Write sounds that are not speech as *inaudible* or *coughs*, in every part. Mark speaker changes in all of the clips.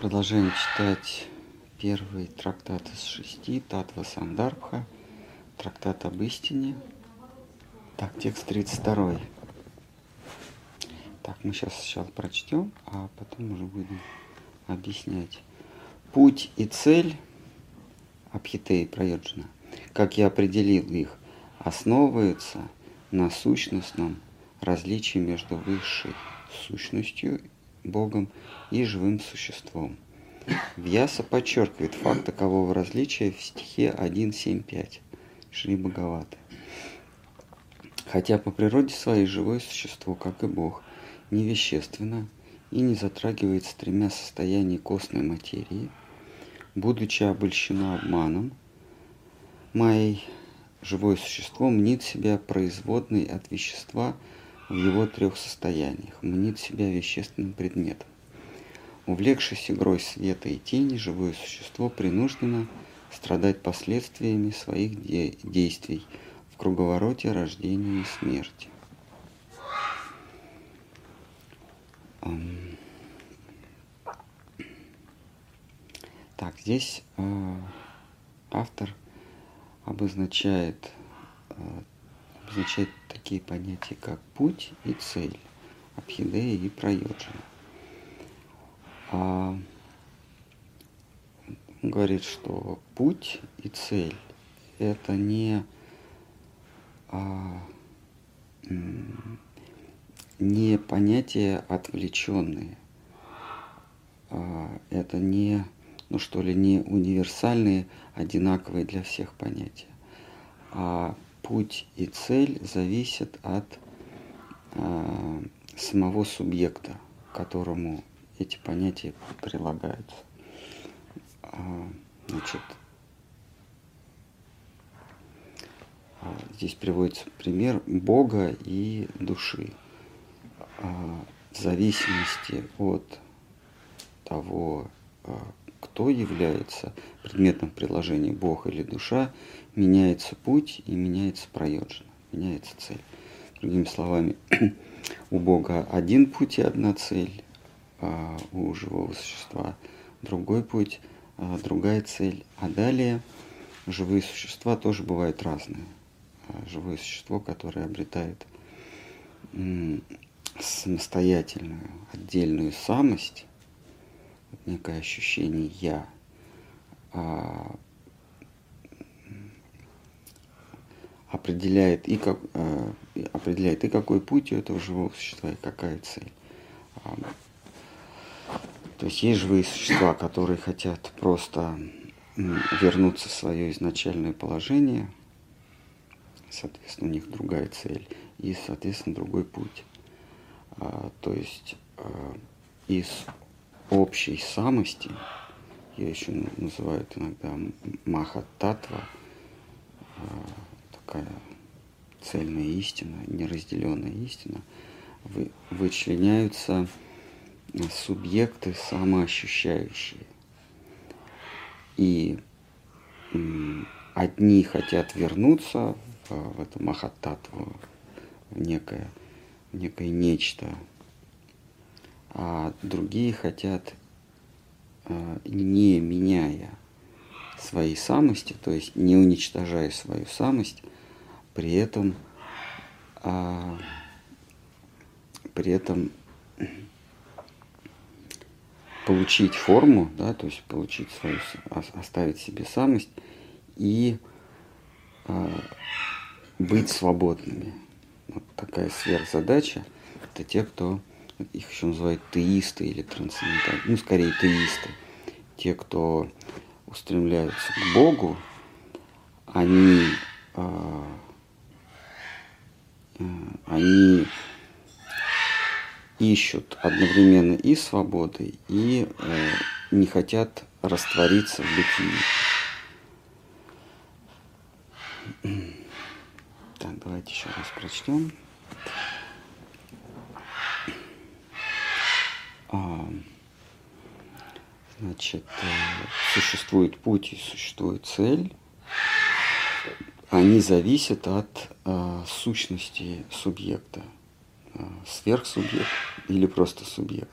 Speaker 1: Продолжаем читать первый трактат из шести, Татва Сандарбха, трактат об истине. Так, текст 32. Так, мы сейчас сначала прочтем, а потом уже будем объяснять. Путь и цель Абхитеи Прайоджина, как я определил их, основываются на сущностном различии между высшей сущностью Богом и живым существом. Вьяса подчеркивает факт такового различия в стихе 1.7.5 Шри Бхагаваты. Хотя по природе своей живое существо, как и Бог, невещественно и не затрагивается тремя состояний костной материи, будучи обольщено обманом, моей живое существо мнит себя производной от вещества – в его трех состояниях, мнит себя вещественным предметом. Увлекшись игрой света и тени, живое существо принуждено страдать последствиями своих де- действий в круговороте рождения и смерти. Так, здесь э, автор обозначает э, обозначает такие понятия, как путь и цель, абхидея и прайоджана. А говорит, что путь и цель – это не, а, не понятия отвлеченные, а, это не, ну что ли, не универсальные, одинаковые для всех понятия, а путь и цель зависят от э, самого субъекта, которому эти понятия прилагаются. А, значит, а, здесь приводится пример Бога и души. А, в зависимости от того, кто является предметом приложения Бог или душа, меняется путь и меняется проеджина, меняется цель. Другими словами, *clears throat* у Бога один путь и одна цель, а у живого существа другой путь, а другая цель. А далее живые существа тоже бывают разные. А живое существо, которое обретает самостоятельную, отдельную самость, некое ощущение «я», а, определяет и, как, э, определяет и какой путь у этого живого существа, и какая цель. То есть есть живые существа, которые хотят просто вернуться в свое изначальное положение, соответственно, у них другая цель, и, соответственно, другой путь. А, то есть а, из общей самости, ее еще называют иногда махататва, а, такая цельная истина, неразделенная истина, вы, вычленяются субъекты самоощущающие. И одни хотят вернуться в, в эту махататву, в некое, в некое нечто, а другие хотят, а, не меняя своей самости, то есть не уничтожая свою самость, при этом, а, при этом получить форму, да, то есть получить свою, оставить себе самость и а, быть свободными. Вот такая сверхзадача. Это те, кто их еще называют теисты или трансцендентальные, ну, скорее теисты. Те, кто устремляются к Богу, они Э, они ищут одновременно и свободы, и э, не хотят раствориться в бытии. Так, давайте еще раз прочтем. А, значит, э, существует путь и существует цель они зависят от э, сущности субъекта, э, сверхсубъект или просто субъект.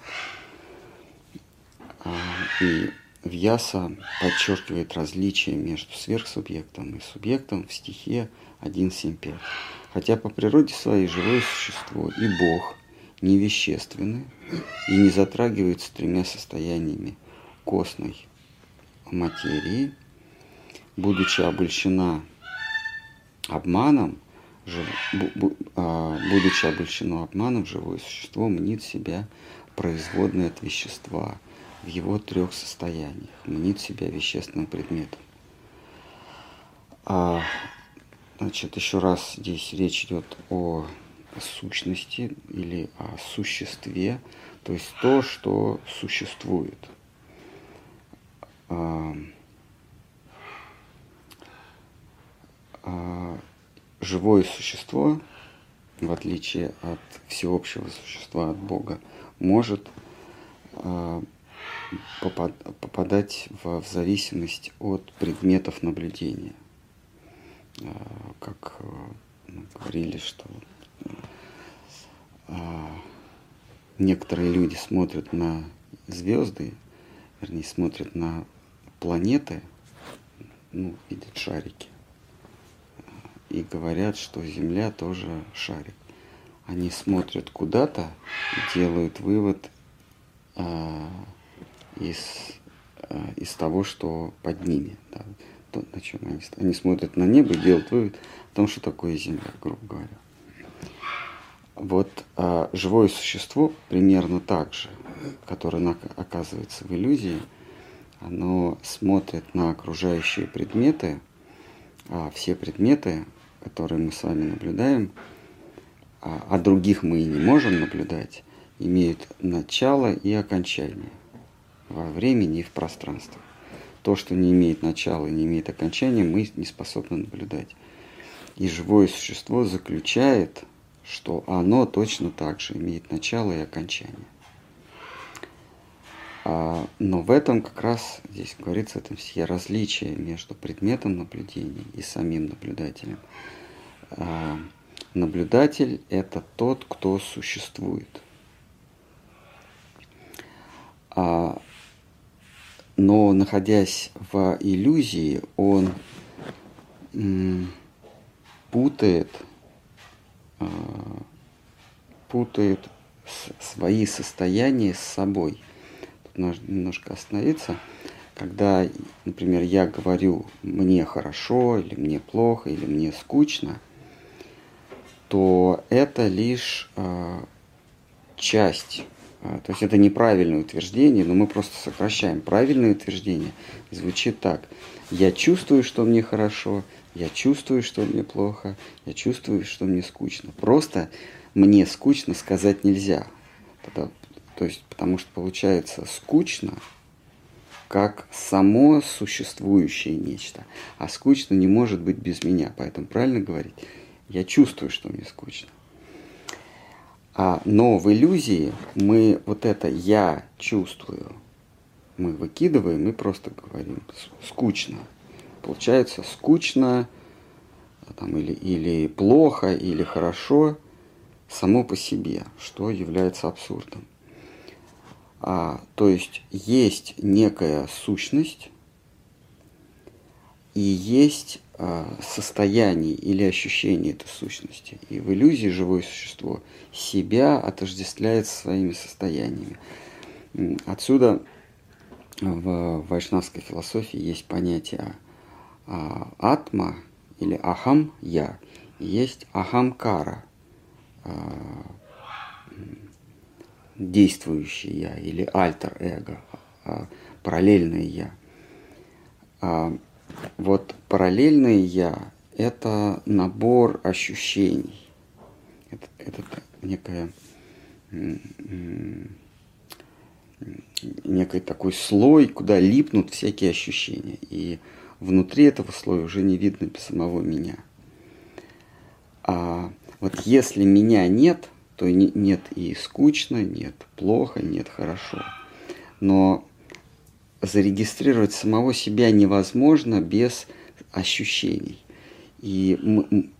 Speaker 1: А, и Вьяса подчеркивает различие между сверхсубъектом и субъектом в стихе 1.7.5. Хотя по природе своей живое существо и Бог не вещественны и не затрагиваются тремя состояниями костной материи, будучи обольщена обманом, а, будучи обольщено обманом, живое существо мнит себя производной от вещества в его трех состояниях, мнит себя вещественным предметом. А, значит, еще раз здесь речь идет о сущности или о существе, то есть то, что существует. А, живое существо, в отличие от всеобщего существа, от Бога, может а, попадать в, в зависимость от предметов наблюдения. А, как э, мы говорили, что а, некоторые люди смотрят на звезды, вернее, смотрят на планеты, ну, видят шарики, и говорят, что Земля тоже шарик. Они смотрят куда-то делают вывод а, из, а, из того, что под ними. Да, то, на чем они, они смотрят на небо и делают вывод о том, что такое Земля, грубо говоря. Вот а, живое существо примерно так же, которое оказывается в иллюзии, оно смотрит на окружающие предметы, а все предметы которые мы с вами наблюдаем, а, а других мы и не можем наблюдать, имеют начало и окончание во времени и в пространстве. То, что не имеет начала и не имеет окончания, мы не способны наблюдать. И живое существо заключает, что оно точно так же имеет начало и окончание. А, но в этом как раз здесь говорится, это все различия между предметом наблюдения и самим наблюдателем. А, наблюдатель – это тот, кто существует. А, но находясь в иллюзии, он путает, путает свои состояния с собой – нужно немножко остановиться. Когда, например, я говорю «мне хорошо» или «мне плохо» или «мне скучно», то это лишь э, часть. Э, то есть это неправильное утверждение, но мы просто сокращаем. Правильное утверждение звучит так. Я чувствую, что мне хорошо, я чувствую, что мне плохо, я чувствую, что мне скучно. Просто мне скучно сказать нельзя. То есть, потому что получается скучно, как само существующее нечто. А скучно не может быть без меня. Поэтому правильно говорить, я чувствую, что мне скучно. А, но в иллюзии мы вот это «я чувствую» мы выкидываем мы просто говорим «скучно». Получается скучно там, или, или плохо, или хорошо само по себе, что является абсурдом. А, то есть есть некая сущность и есть а, состояние или ощущение этой сущности. И в иллюзии живое существо себя отождествляет своими состояниями. Отсюда в вайшнавской философии есть понятие а, атма или ахам я, есть ахамкара а, действующее я или альтер-эго, а, параллельное я. Вот параллельное я – это набор ощущений. Это, это некая некий такой слой, куда липнут всякие ощущения. И внутри этого слоя уже не видно самого меня. А вот если меня нет – то нет и скучно, нет плохо, нет хорошо. Но зарегистрировать самого себя невозможно без ощущений. И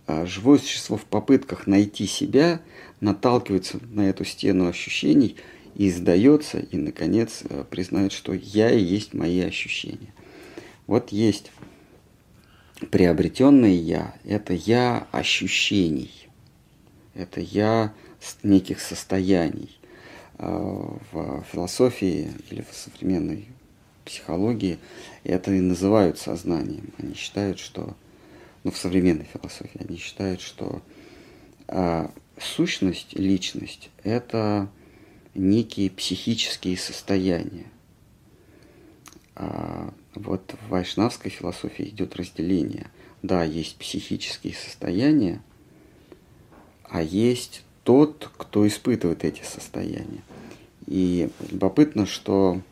Speaker 1: а, живое существо в попытках найти себя наталкивается на эту стену ощущений и сдается, и, наконец, э, признает, что я и есть мои ощущения. Вот есть приобретенное я, это я ощущений, это я неких состояний. Э, в философии или в современной психологии это и называют сознанием. Они считают, что, ну, в современной философии, они считают, что а, сущность, личность – это некие психические состояния. А вот в вайшнавской философии идет разделение. Да, есть психические состояния, а есть тот, кто испытывает эти состояния. И любопытно, что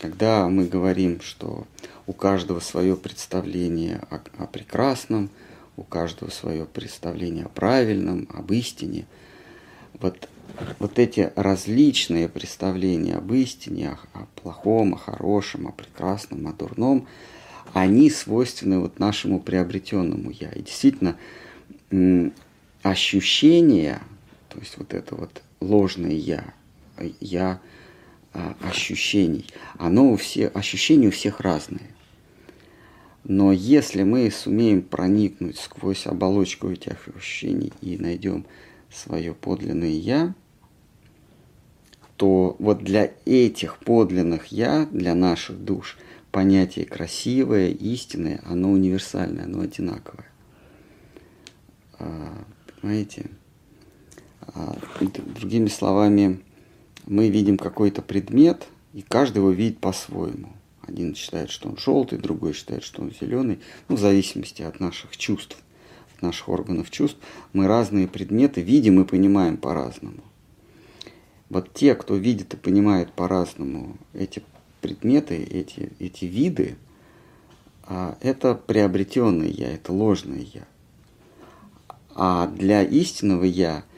Speaker 1: когда мы говорим, что у каждого свое представление о, о прекрасном, у каждого свое представление о правильном, об истине, вот, вот эти различные представления об истине, о, о плохом, о хорошем, о прекрасном, о дурном, они свойственны вот нашему приобретенному я. И действительно, ощущения, то есть вот это вот ложное я, я ощущений, оно у всех, ощущения у всех разные. Но если мы сумеем проникнуть сквозь оболочку этих ощущений и найдем свое подлинное «я», то вот для этих подлинных «я», для наших душ, понятие красивое, истинное, оно универсальное, оно одинаковое. А, понимаете? А, другими словами, мы видим какой-то предмет, и каждый его видит по-своему. Один считает, что он желтый, другой считает, что он зеленый. Ну, в зависимости от наших чувств, от наших органов чувств. Мы разные предметы видим и понимаем по-разному. Вот те, кто видит и понимает по-разному эти предметы, эти, эти виды, а, это приобретенное я, это ложное я. А для истинного я –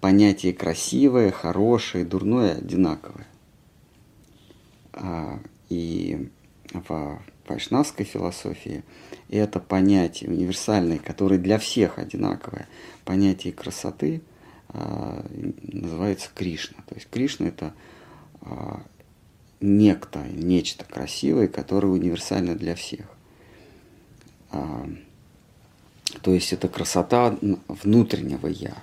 Speaker 1: понятие красивое, хорошее, дурное одинаковое. А, и в вайшнавской философии это понятие универсальное, которое для всех одинаковое, понятие красоты а, называется Кришна. То есть Кришна это а, некто, нечто красивое, которое универсально для всех. То есть это красота внутреннего я,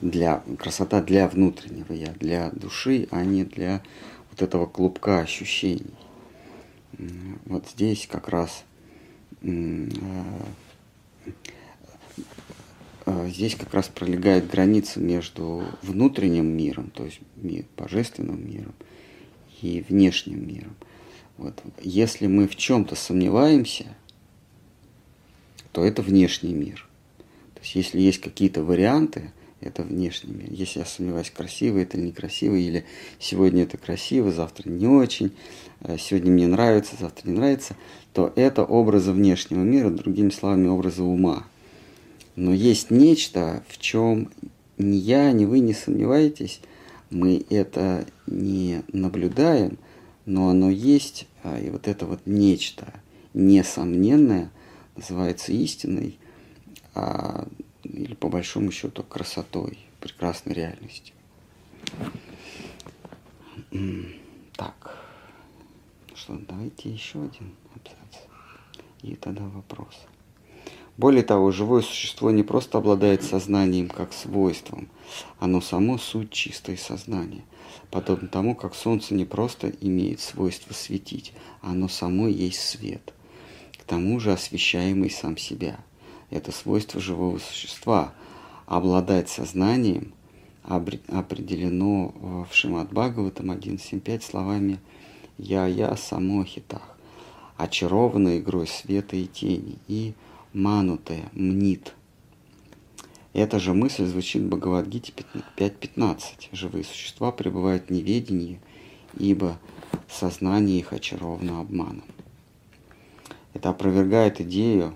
Speaker 1: для красота для внутреннего я, для души, а не для вот этого клубка ощущений. Вот здесь как раз а, а, здесь как раз пролегает граница между внутренним миром, то есть божественным миром, и внешним миром. Вот. Если мы в чем-то сомневаемся, то это внешний мир. То есть если есть какие-то варианты, это внешний мир. Если я сомневаюсь, красиво это или некрасиво, или сегодня это красиво, завтра не очень, э, сегодня мне нравится, завтра не нравится, то это образы внешнего мира, другими словами, образы ума. Но есть нечто, в чем ни я, ни вы не сомневаетесь, мы это не наблюдаем, но оно есть, а, и вот это вот нечто несомненное называется истиной, а или по большому счету красотой, прекрасной реальностью. Так, что, давайте еще один абзац. И тогда вопрос. Более того, живое существо не просто обладает сознанием как свойством, оно само суть чистое сознание. Подобно тому, как солнце не просто имеет свойство светить, оно само есть свет, к тому же освещаемый сам себя – это свойство живого существа. Обладать сознанием определено в Шимат Бхагаватам 1.7.5 словами «Я-я самохитах», очарованной игрой света и тени, и манутая, мнит. Эта же мысль звучит в Бхагавадгите 5.15. Живые существа пребывают в неведении, ибо сознание их очаровано обманом. Это опровергает идею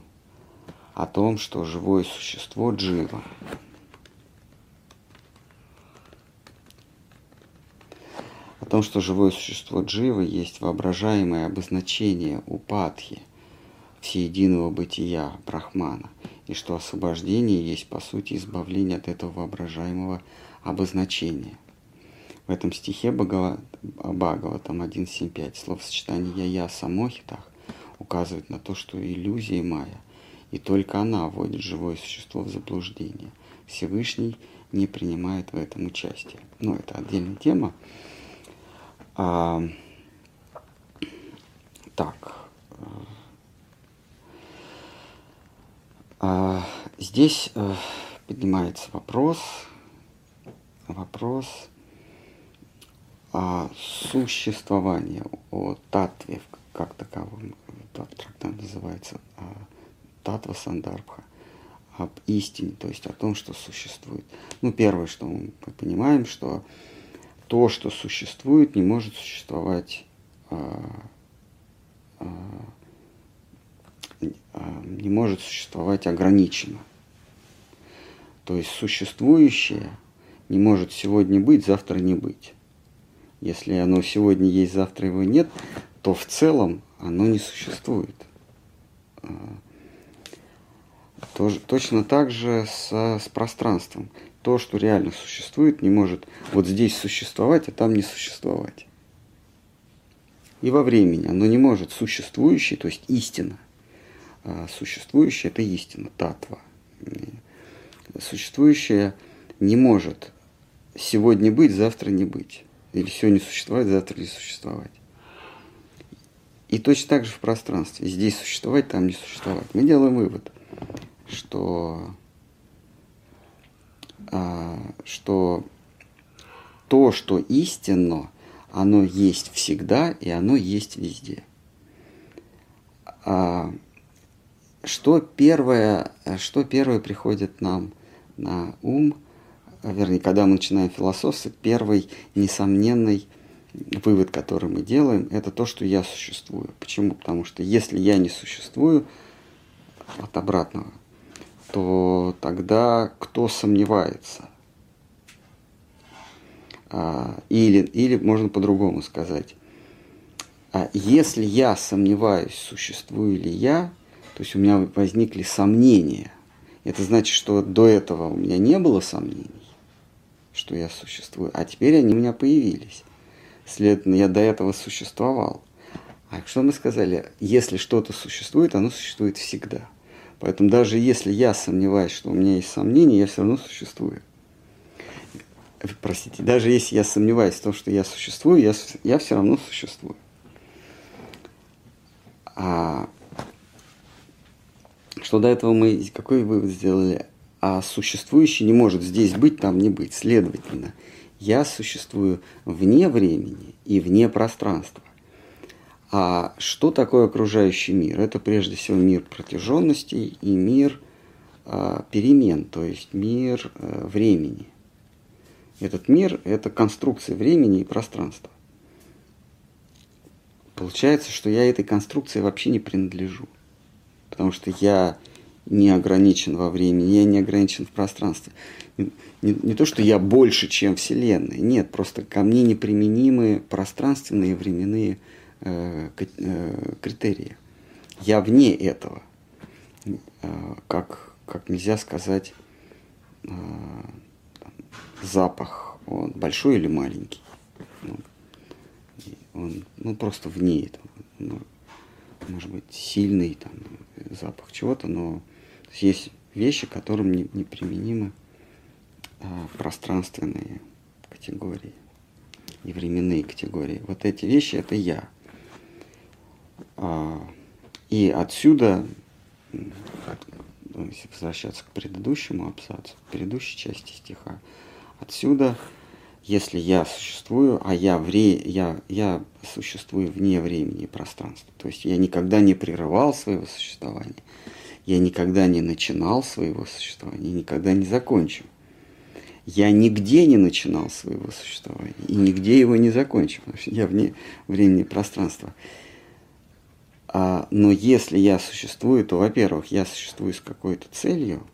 Speaker 1: о том, что живое существо джива. О том, что живое существо джива есть воображаемое обозначение упадхи, всеединого бытия Брахмана, и что освобождение есть по сути избавление от этого воображаемого обозначения. в этом стихе Бхагава, там 1.7.5 словосочетание «я-я самохитах» указывает на то, что иллюзия майя, и только она вводит живое существо в заблуждение. Всевышний не принимает в этом участие. Но это отдельная тема. А, так. А, здесь а, поднимается вопрос, вопрос о существовании, о татве как таковом. Трактат называется а, Татва Сандарбха об истине, то есть о том, что существует. Ну, первое, что мы понимаем, что то, что существует, не может существовать а, а, а, не может существовать ограниченно. То есть существующее не может сегодня быть, завтра не быть. Если оно сегодня есть, завтра его нет, то в целом оно не существует. Тоже, точно так же с, с пространством. То, что реально существует, не может вот здесь существовать, а там не существовать. И во времени оно не может существующее, то есть истина. А существующее – это истина, татва. Существующее не может сегодня быть, завтра не быть. Или сегодня существовать, завтра не существовать. И точно так же в пространстве. Здесь существовать, там не существовать. Мы делаем вывод, что, а, что то, что истинно, оно есть всегда и оно есть везде. А, что первое, что первое приходит нам на ум, вернее, когда мы начинаем философствовать, первый несомненный вывод, который мы делаем, это то, что я существую. Почему? Потому что если я не существую от обратного, то тогда кто сомневается? А, или, или можно по-другому сказать. А если я сомневаюсь, существую ли я, то есть у меня возникли сомнения, это значит, что до этого у меня не было сомнений, что я существую, а теперь они у меня появились. Следовательно, я до этого существовал. А что мы сказали? Если что-то существует, оно существует всегда. Поэтому даже если я сомневаюсь, что у меня есть сомнения, я все равно существую. Простите, даже если я сомневаюсь в том, что я существую, я, я все равно существую. А что до этого мы какой вывод сделали? А существующий не может здесь быть, там не быть. Следовательно, я существую вне времени и вне пространства. А что такое окружающий мир? Это прежде всего мир протяженностей и мир э, перемен, то есть мир э, времени. Этот мир – это конструкция времени и пространства. Получается, что я этой конструкции вообще не принадлежу, потому что я не ограничен во времени, я не ограничен в пространстве. Не, не, то, что я больше, чем Вселенная, нет, просто ко мне неприменимы пространственные временные э, э, критерии. Я вне этого. Э, как, как нельзя сказать э, запах, он большой или маленький. Ну, он ну, просто вне этого. Ну, может быть, сильный там, запах чего-то, но есть вещи, которым не, неприменимы а, пространственные категории и временные категории. Вот эти вещи это я. А, и отсюда, если возвращаться к предыдущему абзацу, к предыдущей части стиха, отсюда, если я существую, а я, вре, я, я существую вне времени и пространства, то есть я никогда не прерывал своего существования, я никогда не начинал своего существования, никогда не закончу. Я нигде не начинал своего существования и нигде его не что я вне времени и пространства. А, но если я существую, то, во-первых, я существую с какой-то целью.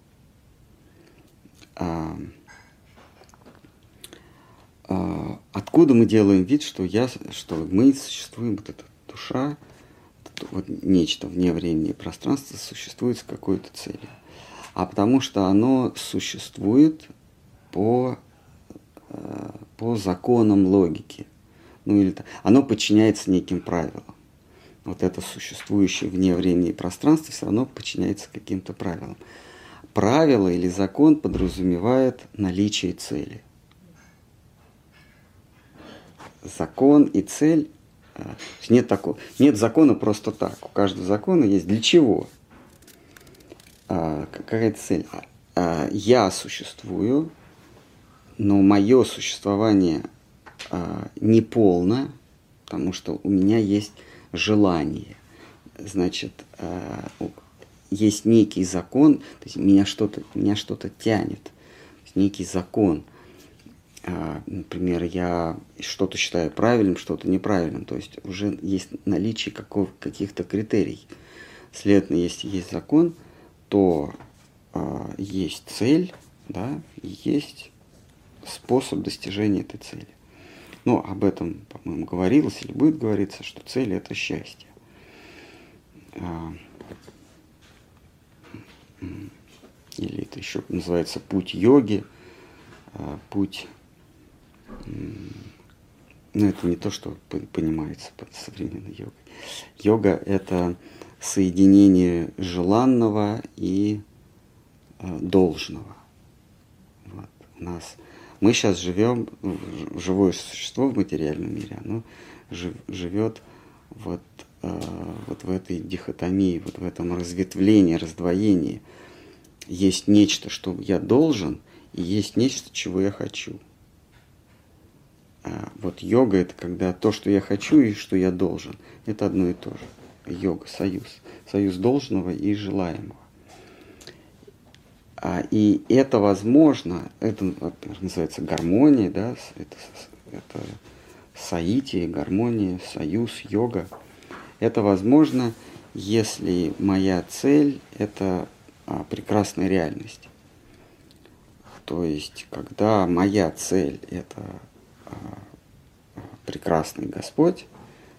Speaker 1: А, а, откуда мы делаем вид, что, я, что мы существуем, вот эта душа, вот нечто вне времени и пространства существует с какой-то целью. А потому что оно существует по э, по законам логики. Ну, или, оно подчиняется неким правилам. Вот это существующее вне времени и пространства все равно подчиняется каким-то правилам. Правило или закон подразумевает наличие цели. Закон и цель э, нет такого. Нет закона просто так. У каждого закона есть для чего. А, какая цель? А, я существую, но мое существование а, неполно, потому что у меня есть желание. Значит, а, есть некий закон, то есть меня что-то меня что-то тянет, некий закон. А, например, я что-то считаю правильным, что-то неправильным, то есть уже есть наличие какого, каких-то критерий. Следовательно, если есть закон, то а, есть цель, да, есть способ достижения этой цели. Но об этом, по-моему, говорилось или будет говориться, что цель – это счастье. А, или это еще называется путь йоги, а, путь, ну это не то, что понимается под современной йогой. Йога – это соединение желанного и э, должного. Вот. У нас мы сейчас живем, живое существо в материальном мире, оно живет вот, э, вот в этой дихотомии, вот в этом разветвлении, раздвоении. Есть нечто, что я должен, и есть нечто, чего я хочу. А вот йога это когда то, что я хочу и что я должен, это одно и то же йога, союз. Союз должного и желаемого. А, и это возможно, это называется гармония, да, это, это саити, гармония, союз, йога. Это возможно, если моя цель – это а, прекрасная реальность. То есть, когда моя цель – это а, прекрасный Господь,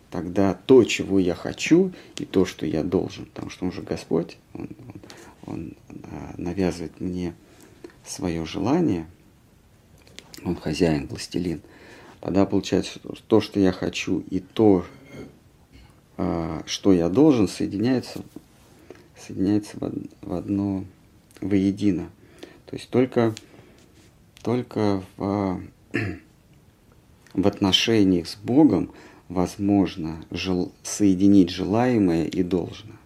Speaker 1: тогда то, чего я хочу, и то, что я должен, потому что он же Господь, он, он, он а, навязывает мне свое желание, он хозяин, властелин, тогда получается, то, что я хочу, и то, а, что я должен, соединяется, соединяется в одно, воедино. То есть только, только в, *clears throat* в отношениях с Богом возможно жел... соединить желаемое и должное.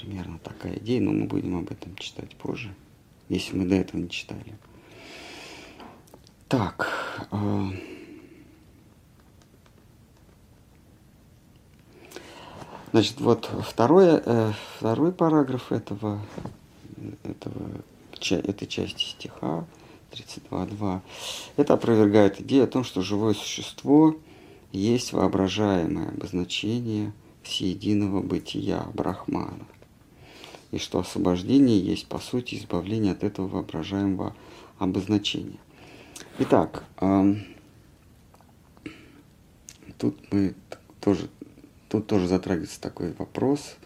Speaker 1: Примерно такая идея, но мы будем об этом читать позже, если мы до этого не читали. Так. Э... Значит, вот второе, э, второй параграф этого, этого, этой части стиха 32.2, это опровергает идею о том, что живое существо – есть воображаемое обозначение всеединого бытия Брахмана, и что освобождение есть, по сути, избавление от этого воображаемого обозначения. Итак, тут мы тоже, тут тоже затрагивается такой вопрос,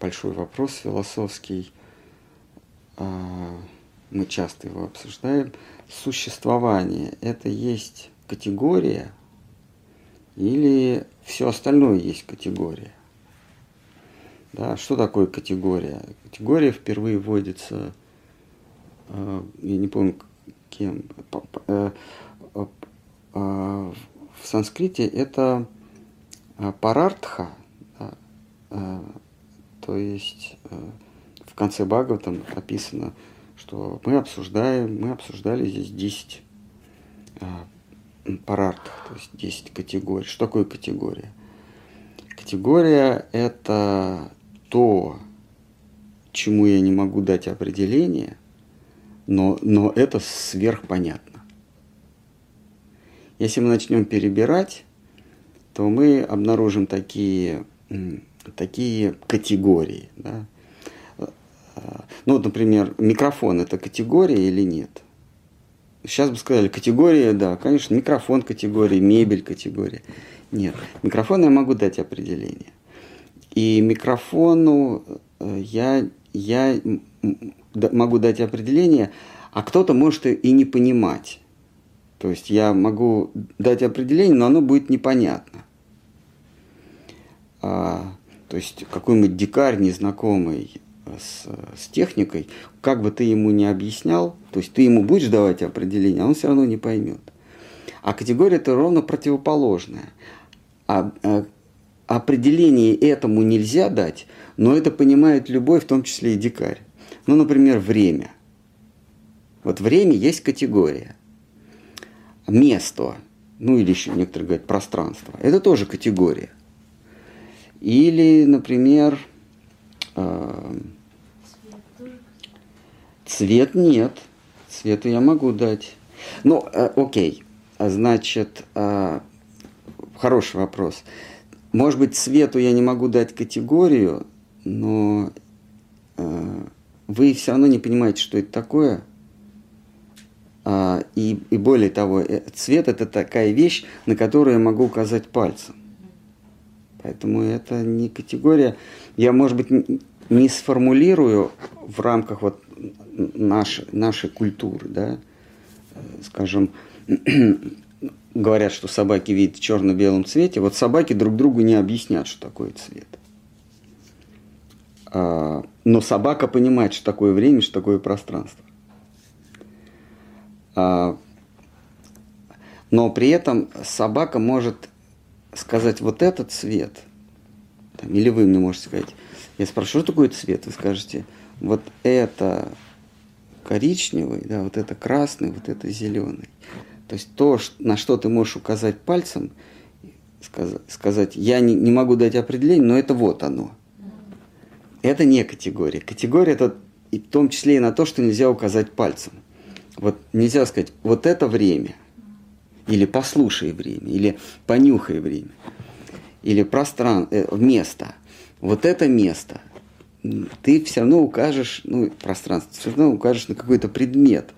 Speaker 1: большой вопрос философский, а, мы часто его обсуждаем. Существование – это есть категория – или все остальное есть категория. Да, что такое категория? Категория впервые вводится, э, я не помню кем, э, э, в санскрите это парартха, да, то есть в конце Бхагаватам описано, что мы обсуждаем, мы обсуждали здесь 10 парартах, то есть 10 категорий. Что такое категория? Категория – это то, чему я не могу дать определение, но, но это сверхпонятно. Если мы начнем перебирать, то мы обнаружим такие, такие категории. Да? Ну, вот, например, микрофон – это категория или нет – Сейчас бы сказали, категория, да, конечно, микрофон категории, мебель категория. Нет, микрофон я могу дать определение. И микрофону э, я, я могу дать определение, а кто-то может и не понимать. То есть я могу дать определение, но оно будет непонятно. А, то есть какой-нибудь дикарь незнакомый с, с техникой, как бы ты ему не объяснял, то есть ты ему будешь давать определение, а он все равно не поймет. А категория это ровно противоположная. А, а, определение этому нельзя дать, но это понимает любой, в том числе и дикарь. Ну, например, время. Вот время есть категория. Место, ну или еще некоторые говорят пространство, это тоже категория. Или, например, э, цвет нет. Цвету я могу дать. Ну, э, окей. Значит, э, хороший вопрос. Может быть, цвету я не могу дать категорию, но э, вы все равно не понимаете, что это такое. А, и, и более того, э, цвет это такая вещь, на которую я могу указать пальцем. Поэтому это не категория. Я, может быть, не сформулирую в рамках вот нашей, нашей культуры, да, скажем, говорят, что собаки видят в черно-белом цвете, вот собаки друг другу не объяснят, что такое цвет. А, но собака понимает, что такое время, что такое пространство. А, но при этом собака может сказать вот этот цвет, или вы мне можете сказать, я спрошу, что такое цвет, вы скажете, вот это коричневый, да, вот это красный, вот это зеленый. То есть то, на что ты можешь указать пальцем, сказать, я не, не могу дать определение, но это вот оно. Это не категория. Категория это и в том числе и на то, что нельзя указать пальцем. Вот нельзя сказать, вот это время, или послушай время, или понюхай время, или пространство, э, место. Вот это место. Ты все равно укажешь, ну, пространство, все равно укажешь на какой-то предмет,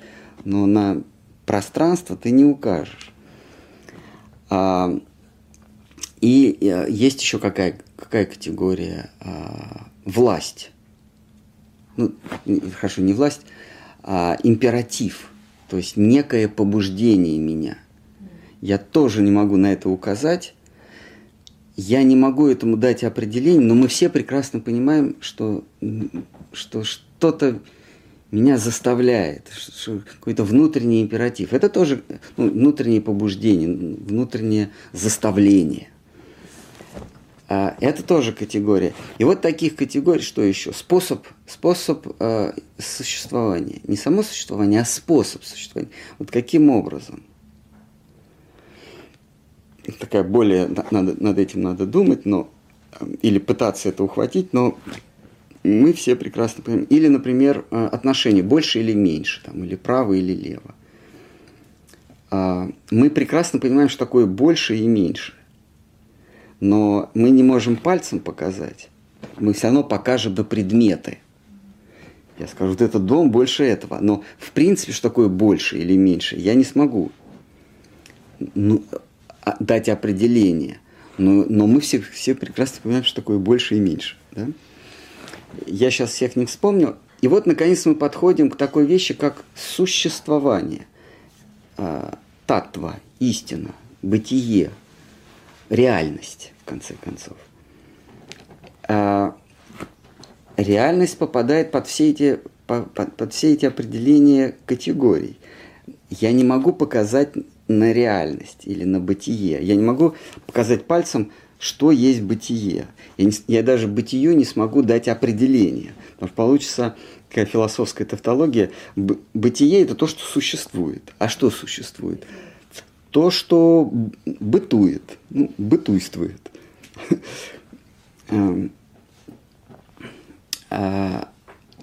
Speaker 1: но на пространство ты не укажешь. А, и а, есть еще какая, какая категория? А, власть. Ну, хорошо, не власть, а императив. То есть некое побуждение меня. Я тоже не могу на это указать. Я не могу этому дать определение, но мы все прекрасно понимаем, что, что что-то меня заставляет, какой-то внутренний императив. Это тоже ну, внутреннее побуждение, внутреннее заставление. А, это тоже категория. И вот таких категорий, что еще? Способ, способ э, существования. Не само существование, а способ существования. Вот каким образом? Такая более, надо, над этим надо думать, но или пытаться это ухватить, но мы все прекрасно понимаем. Или, например, э, отношения больше или меньше, там, или право или лево. А, мы прекрасно понимаем, что такое больше и меньше. Но мы не можем пальцем показать. Мы все равно покажем на предметы. Я скажу, вот этот дом больше этого. Но в принципе, что такое больше или меньше, я не смогу ну, а, дать определение. Но, но мы все, все прекрасно понимаем, что такое больше и меньше. Да? Я сейчас всех не вспомню. И вот, наконец, мы подходим к такой вещи, как существование, а, татва, истина, бытие, реальность, в конце концов. А, реальность попадает под все эти, под, под все эти определения категорий. Я не могу показать на реальность или на бытие. Я не могу показать пальцем, что есть бытие. Я, не, я даже бытию не смогу дать определение, потому что получится такая философская тавтология. Бытие – это то, что существует. А что существует? То, что бытует, ну, бытуйствует. *laughs* Эм, а,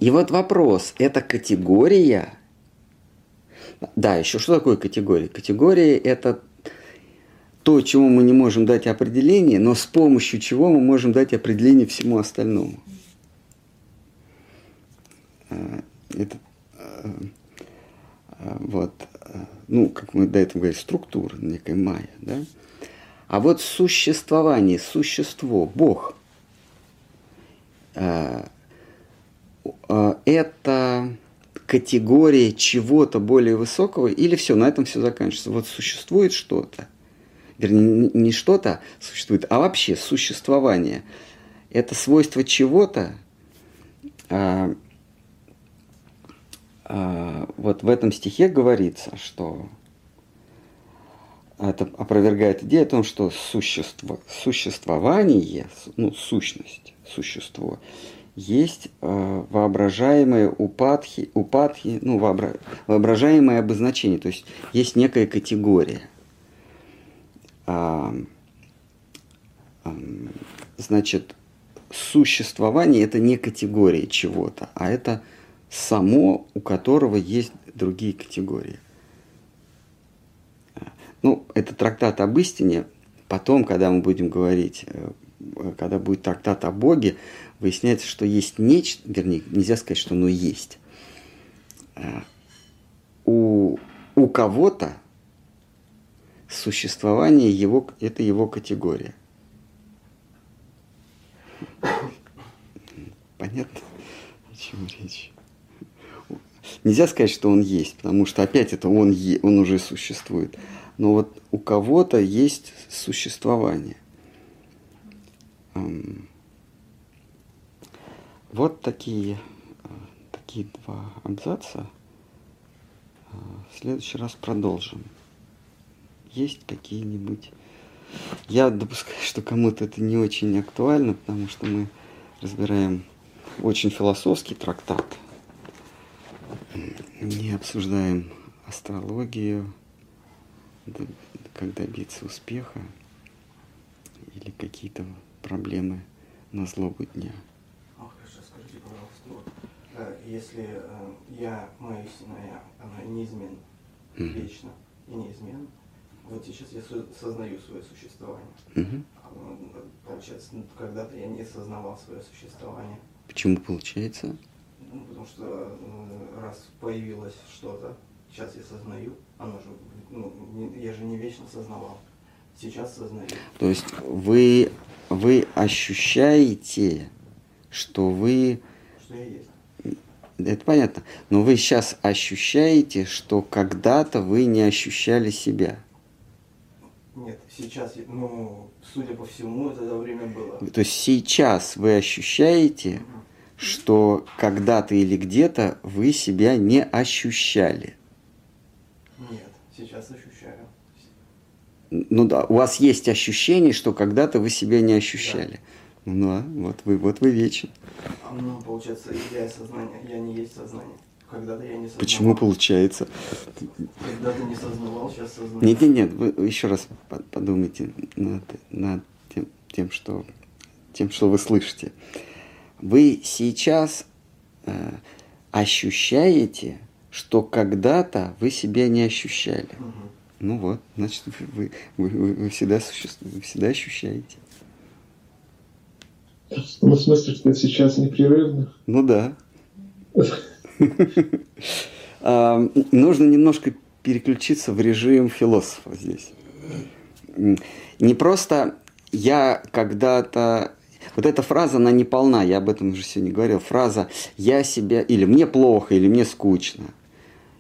Speaker 1: и вот вопрос, это категория? Да, еще что такое категория? Категория – это то, чему мы не можем дать определение, но с помощью чего мы можем дать определение всему остальному. Э, это, э, э, вот, ну, как мы до этого говорили, структура, некая майя, да? А вот существование, существо, Бог, это категория чего-то более высокого, или все, на этом все заканчивается. Вот существует что-то, вернее, не что-то существует, а вообще существование. Это свойство чего-то, а, а, вот в этом стихе говорится, что это опровергает идею о том, что существо, существование, ну, сущность, существо, есть э, воображаемые упадхи, упадхи, ну, вообра, воображаемое обозначение, то есть есть некая категория. А, а, значит, существование это не категория чего-то, а это само, у которого есть другие категории. Ну, это трактат об истине. Потом, когда мы будем говорить, э, когда будет трактат о Боге, выясняется, что есть нечто, вернее, нельзя сказать, что оно есть. Э, у, у кого-то существование его, это его категория. Понятно, о чем речь? Нельзя сказать, что он есть, потому что опять это он, он уже существует но вот у кого-то есть существование. Вот такие, э, такие два абзаца. Э, в следующий раз продолжим. Есть какие-нибудь... Я допускаю, что кому-то это не очень актуально, потому что мы разбираем очень философский трактат. Не обсуждаем астрологию, как добиться успеха или какие-то проблемы на злобу дня.
Speaker 2: А, хорошо, скажите, пожалуйста, вот, э, если э, я, моя истинная я, она неизменна, mm-hmm. вечна и неизменна, вот сейчас я сознаю свое существование. Mm-hmm. Получается, ну, когда-то я не осознавал свое существование.
Speaker 1: Почему получается?
Speaker 2: Ну, потому что раз появилось что-то, сейчас я сознаю, оно же, ну, я же не вечно сознавал, сейчас сознаю.
Speaker 1: То есть вы, вы ощущаете, что вы...
Speaker 2: Что я есть.
Speaker 1: Это понятно. Но вы сейчас ощущаете, что когда-то вы не ощущали себя.
Speaker 2: Нет, сейчас, ну, судя по всему, это время было.
Speaker 1: То есть сейчас вы ощущаете, угу. что когда-то или где-то вы себя не ощущали.
Speaker 2: Нет, сейчас ощущаю.
Speaker 1: Ну да, у вас есть ощущение, что когда-то вы себя не ощущали. Да. Ну а вот вы, вот вы вечен.
Speaker 2: А, ну, получается, я сознание, я не есть сознание. Когда-то я не сознавал.
Speaker 1: Почему получается?
Speaker 2: Когда-то не сознавал, сейчас сознаю.
Speaker 1: Нет, нет, нет, вы еще раз подумайте над, над тем, тем, что, тем, что вы слышите. Вы сейчас э, ощущаете что когда-то вы себя не ощущали. Угу. Ну вот, значит, вы, вы, вы, вы, всегда, существуете, вы всегда ощущаете.
Speaker 3: Ну, в смысле, что сейчас непрерывно?
Speaker 1: Ну да. *laughs* А, нужно немножко переключиться в режим философа здесь. Не просто я когда-то вот эта фраза, она не полна, я об этом уже сегодня говорил. Фраза «я себя» или «мне плохо», или «мне скучно»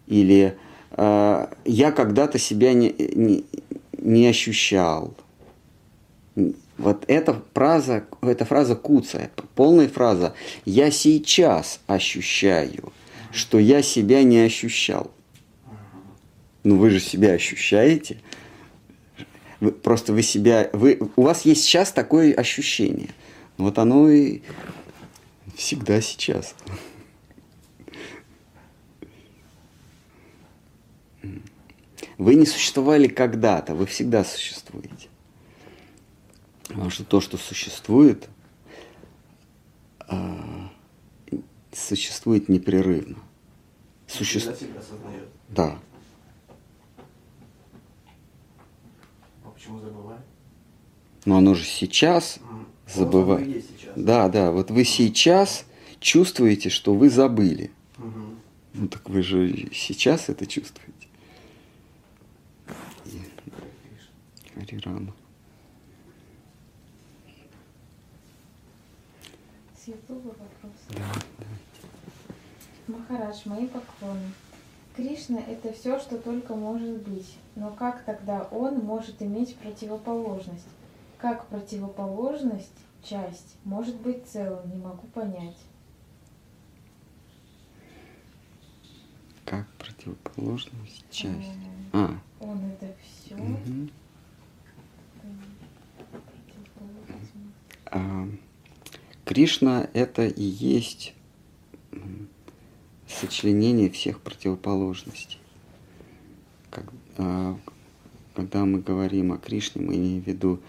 Speaker 1: или э, я когда-то себя не, не, не ощущал. Вот эта фраза, эта фраза куцая, полная фраза. Я сейчас ощущаю, что я себя не ощущал. Ну вы же себя ощущаете. Вы, просто вы себя, вы, у вас есть сейчас такое ощущение. Вот оно и всегда сейчас. Вы не существовали когда-то, вы всегда существуете. Потому что то, что существует, а, существует непрерывно.
Speaker 2: Суще... себя сознает.
Speaker 1: Да.
Speaker 2: А почему забывает?
Speaker 1: Но оно же сейчас mm. забывает. Да, да. Вот вы сейчас чувствуете, что вы забыли. Угу. Ну так вы же сейчас это чувствуете. Хари Рама.
Speaker 4: Святого вопрос.
Speaker 1: Да.
Speaker 4: Махарадж, мои поклоны. Кришна – это все, что только может быть. Но как тогда он может иметь противоположность? Как противоположность, часть, может быть целым, не могу понять.
Speaker 1: Как противоположность, часть.
Speaker 4: Э,
Speaker 1: А,
Speaker 4: Он это все.
Speaker 1: мгм. А, Кришна это и есть сочленение всех противоположностей. Как- а, когда мы говорим о Кришне, мы имеем в виду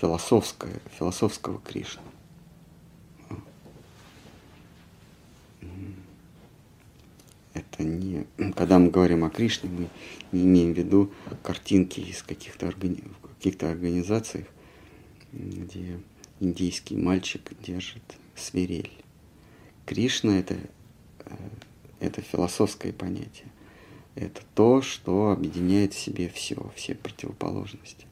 Speaker 1: философское, философского Кришну. Это не... Когда мы говорим о Кришне, мы не имеем в виду картинки из каких-то органи... каких-то где индийский мальчик держит свирель. Кришна это, э, это философское понятие. Это то, что объединяет в себе все, все противоположности.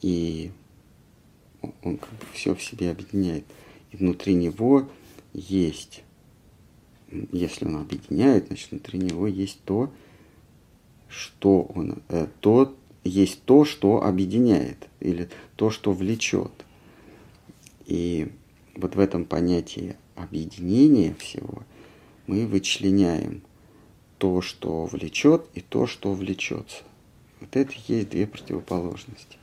Speaker 1: И он- как бы все в себе объединяет. И внутри него есть если он объединяет, значит, внутри него есть то, что он, э, то, есть то, что объединяет, или то, что влечет. И вот в этом понятии объединения всего мы вычленяем то, что влечет, и то, что влечется. Вот это есть две противоположности.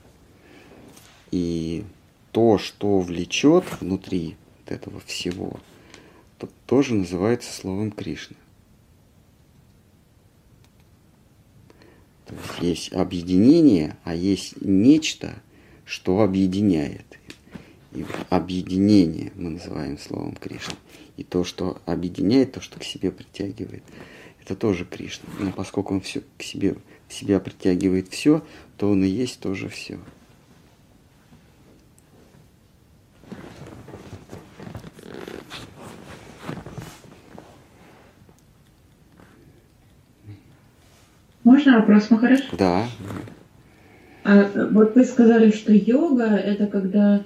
Speaker 1: И то, что влечет внутри вот этого всего, то тоже называется словом Кришна. То есть есть объединение, а есть нечто, что объединяет. И объединение мы называем словом Кришна. И то, что объединяет, то, что к себе притягивает, это тоже Кришна. Но поскольку он все к себе, себя притягивает все, то он и есть тоже все.
Speaker 5: Можно вопрос, Махараш?
Speaker 1: Да,
Speaker 5: А вот вы сказали, что йога это когда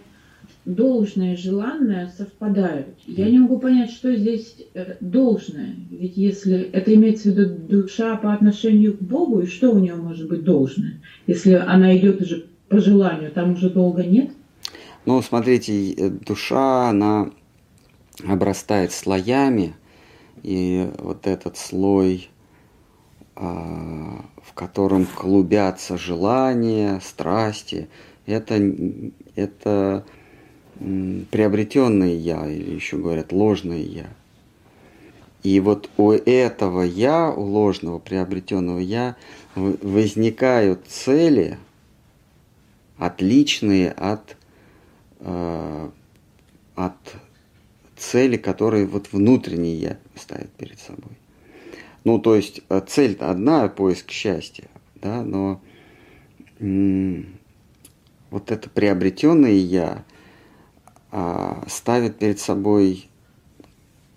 Speaker 5: должное и желанное совпадают. Я не могу понять, что здесь э, должное. Ведь если это имеется в виду душа по отношению к Богу, и что у нее может быть должное? Если она идет уже по желанию, там уже долго нет?
Speaker 1: Ну, смотрите, э, душа, она обрастает слоями, и вот этот слой, в котором клубятся желания, страсти, это, это приобретенное я, или еще говорят ложное я. И вот у этого я, у ложного приобретенного я, возникают цели, отличные от э, от цели, которые вот внутренний я ставит перед собой. Ну, то есть э, цель-то одна, поиск счастья, да, но вот это приобретенное я а, ставит перед собой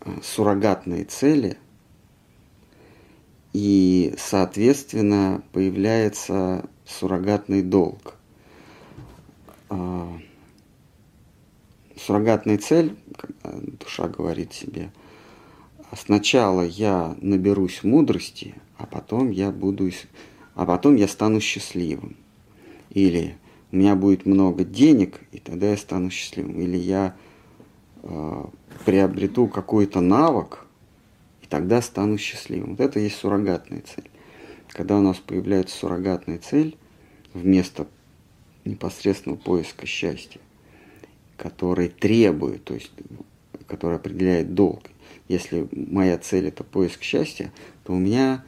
Speaker 1: а, суррогатные цели, и, соответственно, появляется суррогатный долг. А, суррогатная цель, когда душа говорит себе, сначала я наберусь мудрости, а потом я буду, а потом я стану счастливым. Или у меня будет много денег, и тогда я стану счастливым. Или я э, приобрету какой-то навык, и тогда стану счастливым. Вот это и есть суррогатная цель. Когда у нас появляется суррогатная цель вместо непосредственного поиска счастья, который требует, то есть который определяет долг. Если моя цель это поиск счастья, то у меня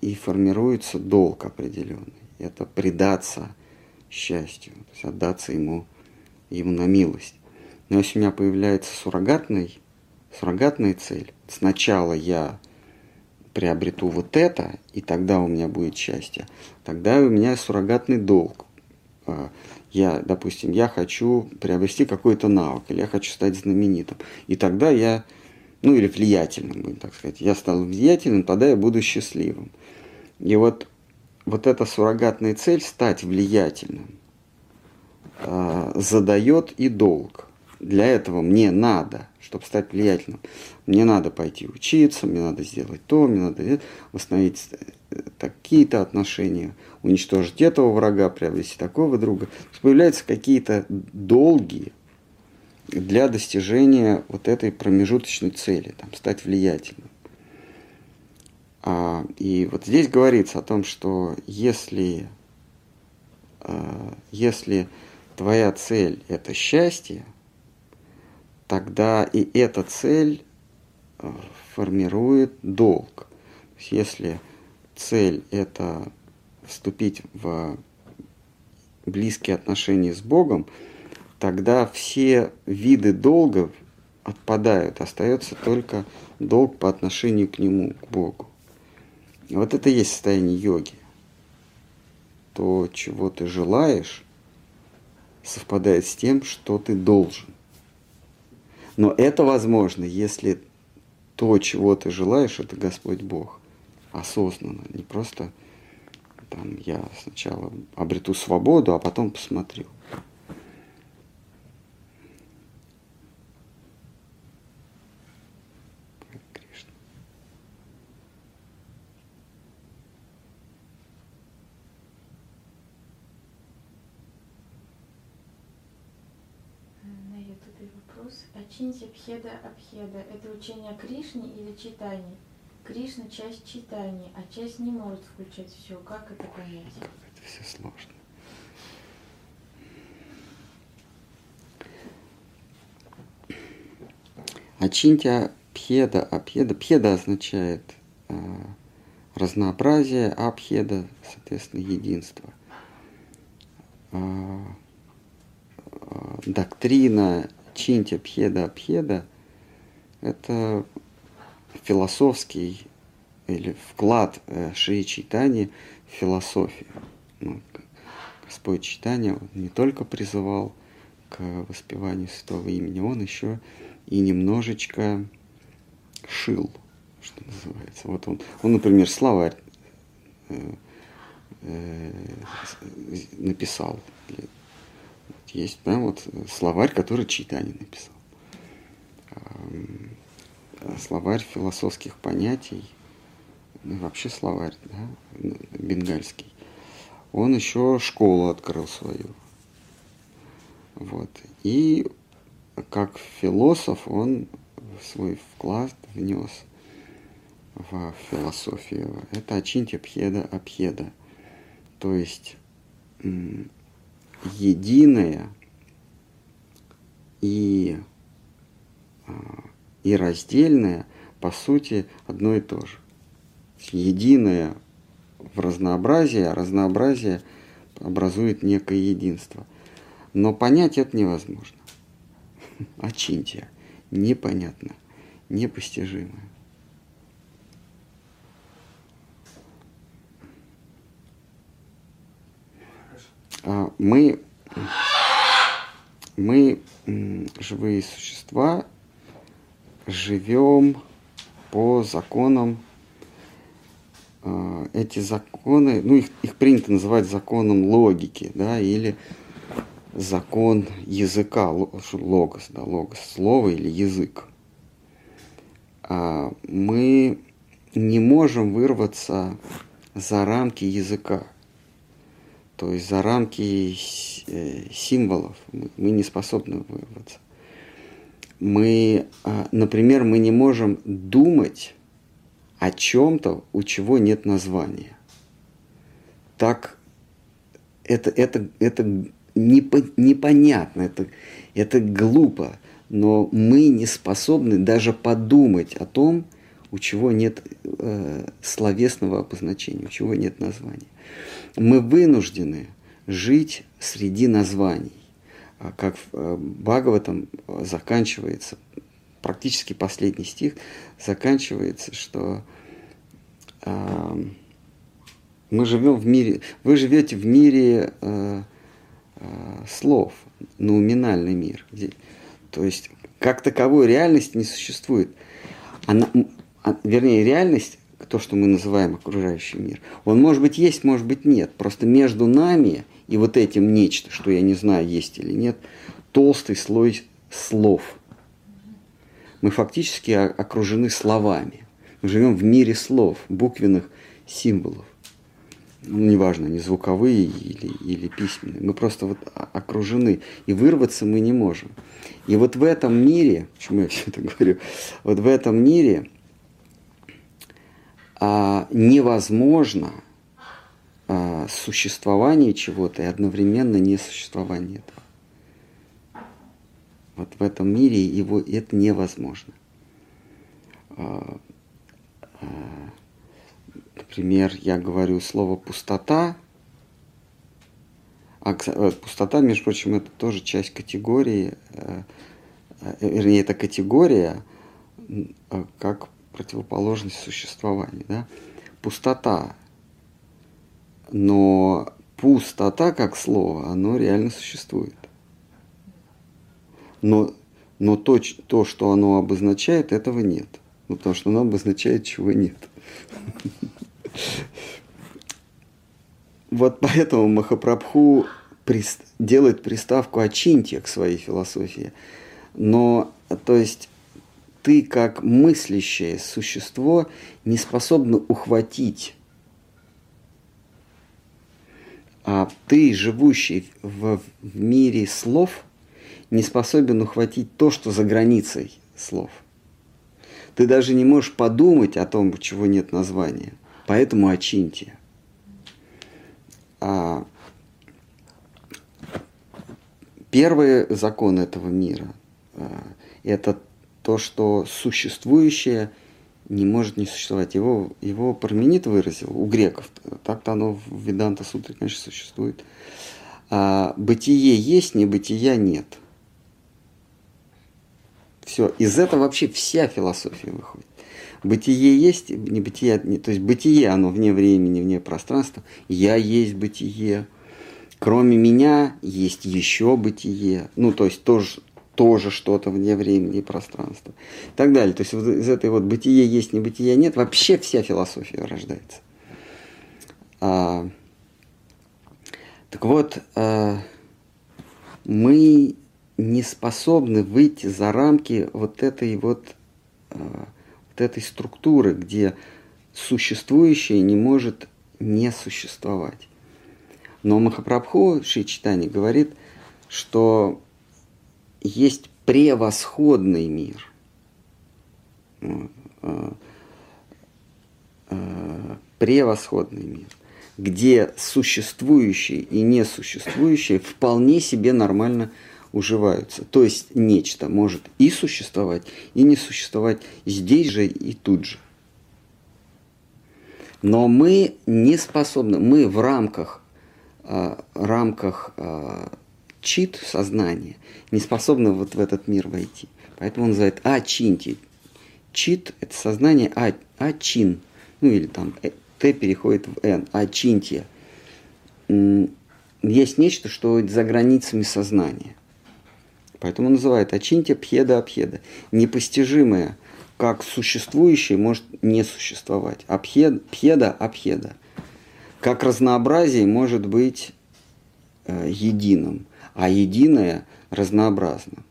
Speaker 1: и формируется долг определенный. Это предаться счастью, то есть отдаться ему, ему на милость. Но если у меня появляется суррогатный, суррогатная цель, сначала я приобрету вот это, и тогда у меня будет счастье, тогда у меня суррогатный долг. А, Я, допустим, я хочу приобрести какой-то навык, или я хочу стать знаменитым. И тогда я, ну или влиятельным, будем так сказать. Я стал влиятельным, тогда я буду счастливым. И вот вот эта суррогатная цель стать влиятельным э, задает и долг. Для этого мне надо, чтобы стать влиятельным, мне надо пойти учиться, мне надо сделать то, мне надо восстановить такие-то отношения, уничтожить этого врага, приобрести такого друга. Появляются какие-то долги для достижения вот этой промежуточной цели, там, стать влиятельным. А, и вот здесь говорится о том, что если, а, если твоя цель – это счастье, тогда и эта цель а, формирует долг. Если цель – это вступить в близкие отношения с Богом, тогда все виды долгов отпадают, остается только долг по отношению к Нему, к Богу. И вот это и есть состояние йоги. То, чего ты желаешь, совпадает с тем, что ты должен. Но это возможно, если то, чего ты желаешь, это Господь Бог осознанно, не просто там я сначала обрету свободу, а потом посмотрю.
Speaker 4: На ютубе вопрос. Ачинтия Пхеда Абхеда – это учение о Кришне или читании? Кришна – часть читания, а часть не может включать все. Как это понять?
Speaker 1: Это все сложно. Ачинтия пхеда, апхеда. Пхеда означает э, разнообразие, апхеда, соответственно, единство. Э, э, доктрина чинтя пхеда, апхеда – это философский или вклад э, Шри Чайтани в философию. Ну, Господь он не только призывал к воспеванию святого имени, он еще и немножечко шил, что называется. Вот он, он например, словарь э, э, написал. Есть прям вот словарь, который Читани написал словарь философских понятий, ну, вообще словарь, да, бенгальский. Он еще школу открыл свою. Вот. И как философ он свой вклад внес в философию. Это Ачинтя Пхеда Абхеда. То есть единое и а, и раздельное, по сути, одно и то же. Единое в разнообразии, а разнообразие образует некое единство. Но понять это невозможно. *laughs* Очинтия. Непонятно, непостижимое. Мы, мы живые существа, живем по законам, э, эти законы, ну их, их принято называть законом логики, да, или закон языка, логос, да, логос, слово или язык. А мы не можем вырваться за рамки языка, то есть за рамки э, символов. Мы не способны вырваться мы, а, например, мы не можем думать о чем-то, у чего нет названия. Так это, это, это непонятно, это, это глупо, но мы не способны даже подумать о том, у чего нет э, словесного обозначения, у чего нет названия. Мы вынуждены жить среди названий. А как в э, Бхагаватам заканчивается, практически последний стих, заканчивается, что э, мы живем в мире, вы живете в мире э, э, слов, науминальный мир. Где, то есть как таковой реальности не существует. Она, вернее, реальность то, что мы называем окружающий мир. Он может быть есть, может быть нет. Просто между нами и вот этим нечто, что я не знаю, есть или нет, толстый слой слов. Мы фактически окружены словами. Мы живем в мире слов, буквенных символов. Ну, неважно, не звуковые или, или письменные. Мы просто вот окружены. И вырваться мы не можем. И вот в этом мире, почему я все это говорю, вот в этом мире а, невозможно а, существование чего-то и одновременно не существование этого. Вот в этом мире его это невозможно. А, а, например, я говорю слово пустота, а э, пустота, между прочим, это тоже часть категории, э, э, вернее, это категория как противоположность существования. Да? Пустота. Но пустота как слово, оно реально существует. Но, но то, то, что оно обозначает, этого нет. Ну, потому что оно обозначает, чего нет. Вот поэтому Махапрабху делает приставку «очиньте» к своей философии. Но, то есть, ты как мыслящее существо не способна ухватить. А ты, живущий в, в мире слов, не способен ухватить то, что за границей слов. Ты даже не можешь подумать о том, чего нет названия. Поэтому очиньте. А первый закон этого мира а, – это то, что существующее не может не существовать. Его, его Парменид выразил у греков. Так-то оно в Веданта Сутре, конечно, существует. А, бытие есть, небытия нет. Все. Из этого вообще вся философия выходит. Бытие есть, небытие, не, то есть бытие, оно вне времени, вне пространства. Я есть бытие. Кроме меня есть еще бытие. Ну, то есть тоже, тоже что-то вне времени и пространства. И так далее. То есть вот из этой вот бытие есть, не бытие нет, вообще вся философия рождается. А, так вот, а, мы не способны выйти за рамки вот этой вот, а, вот этой структуры, где существующее не может не существовать. Но Махапрабху Шичтани говорит, что есть превосходный мир. А, а, превосходный мир, где существующие и несуществующие вполне себе нормально уживаются. То есть нечто может и существовать, и не существовать здесь же и тут же. Но мы не способны, мы в рамках, э, рамках э, чит сознания не способна вот в этот мир войти. Поэтому он называет ачинти. Чит – это сознание а, ачин. Ну или там э, Т переходит в Н. Ачинтия. Есть нечто, что за границами сознания. Поэтому называют ачинтия пхеда абхеда. Непостижимое, как существующее, может не существовать. Абхед, пхеда абхеда. Как разнообразие может быть э, единым а единое разнообразно.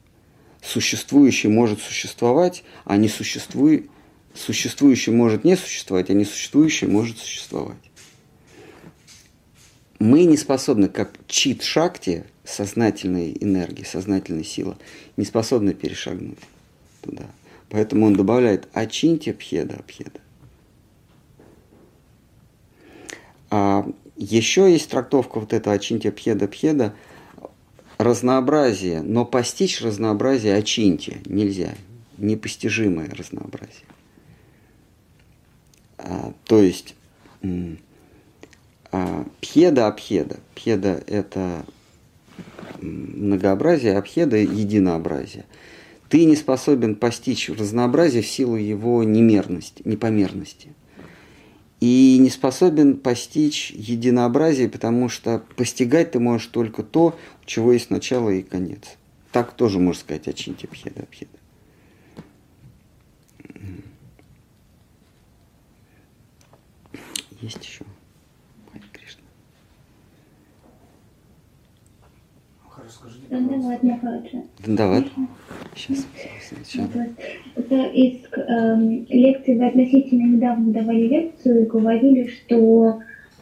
Speaker 1: Существующее может существовать, а не существует, существующее может не существовать, а несуществующее может существовать. Мы не способны, как чит шакти, сознательной энергии, сознательной силы, не способны перешагнуть туда. Поэтому он добавляет ачинти пхеда пхеда. А еще есть трактовка вот этого ачинти пхеда пхеда – разнообразие, но постичь разнообразие очиньте нельзя, непостижимое разнообразие. А, то есть а, пхеда абхеда. Пхеда – это многообразие, абхеда – единообразие. Ты не способен постичь разнообразие в силу его немерности, непомерности – и не способен постичь единообразие, потому что постигать ты можешь только то, чего есть начало и конец. Так тоже можно сказать о Чинте Пхеда Пхеда. Есть еще?
Speaker 6: Дандават. Махараджа.
Speaker 1: Давай. Сейчас.
Speaker 6: Вот. Это из эм, лекции вы относительно недавно давали лекцию и говорили, что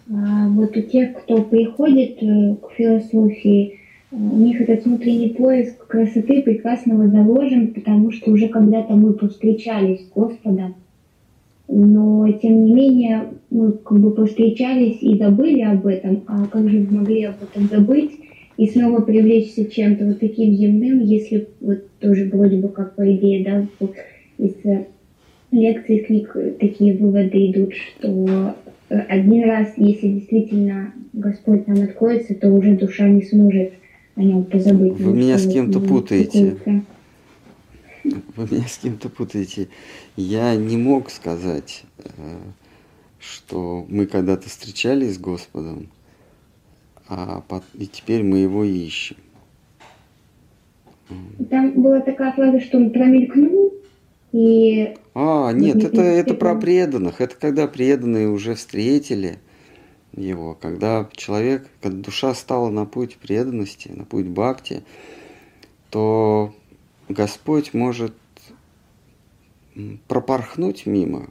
Speaker 6: а, вот у тех, кто приходит э, к философии, э, у них этот внутренний поиск красоты прекрасного заложен, потому что уже когда-то мы повстречались с Господом, но тем не менее мы как бы повстречались и забыли об этом, а как же могли об этом забыть и снова привлечься чем-то вот таким земным, если вот тоже вроде бы как по идее, да, из э, лекций, книг такие выводы идут, что э, один раз, если действительно Господь нам откроется, то уже душа не сможет о нем позабыть.
Speaker 1: Вы меня с кем-то путаете.
Speaker 6: какой-то-
Speaker 1: Вы меня с кем-то путаете. Я не мог сказать, э, что мы когда-то встречались с Господом, а и теперь мы его ищем.
Speaker 6: Там была такая фраза, что он промелькнул, и
Speaker 1: А, нет,
Speaker 6: не-
Speaker 1: это, это про преданных. Это когда преданные уже встретили его, когда человек, когда душа стала на путь преданности, на путь бхакти, то Господь может пропорхнуть мимо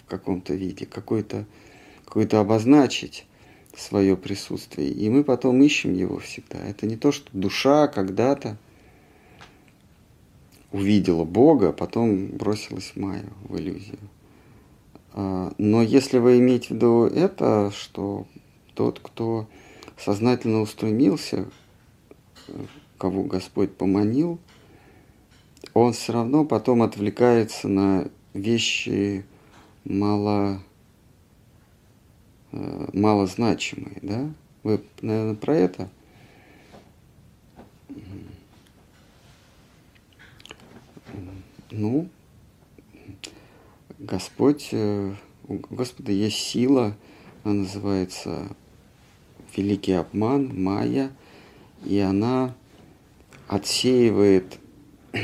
Speaker 1: в каком-то виде, какой-то какой-то обозначить свое присутствие. И мы потом ищем его всегда. Это не то, что душа когда-то увидела Бога, а потом бросилась в Майю, в иллюзию. А, Но если вы имеете в виду это, что тот, кто сознательно устремился, кого Господь поманил, он все равно потом отвлекается на вещи мало, э, малозначимые, да? Вы, наверное, про это? Ну, Господь, э, у Господа есть сила, она называется великий обман, майя, и она отсеивает *clears throat*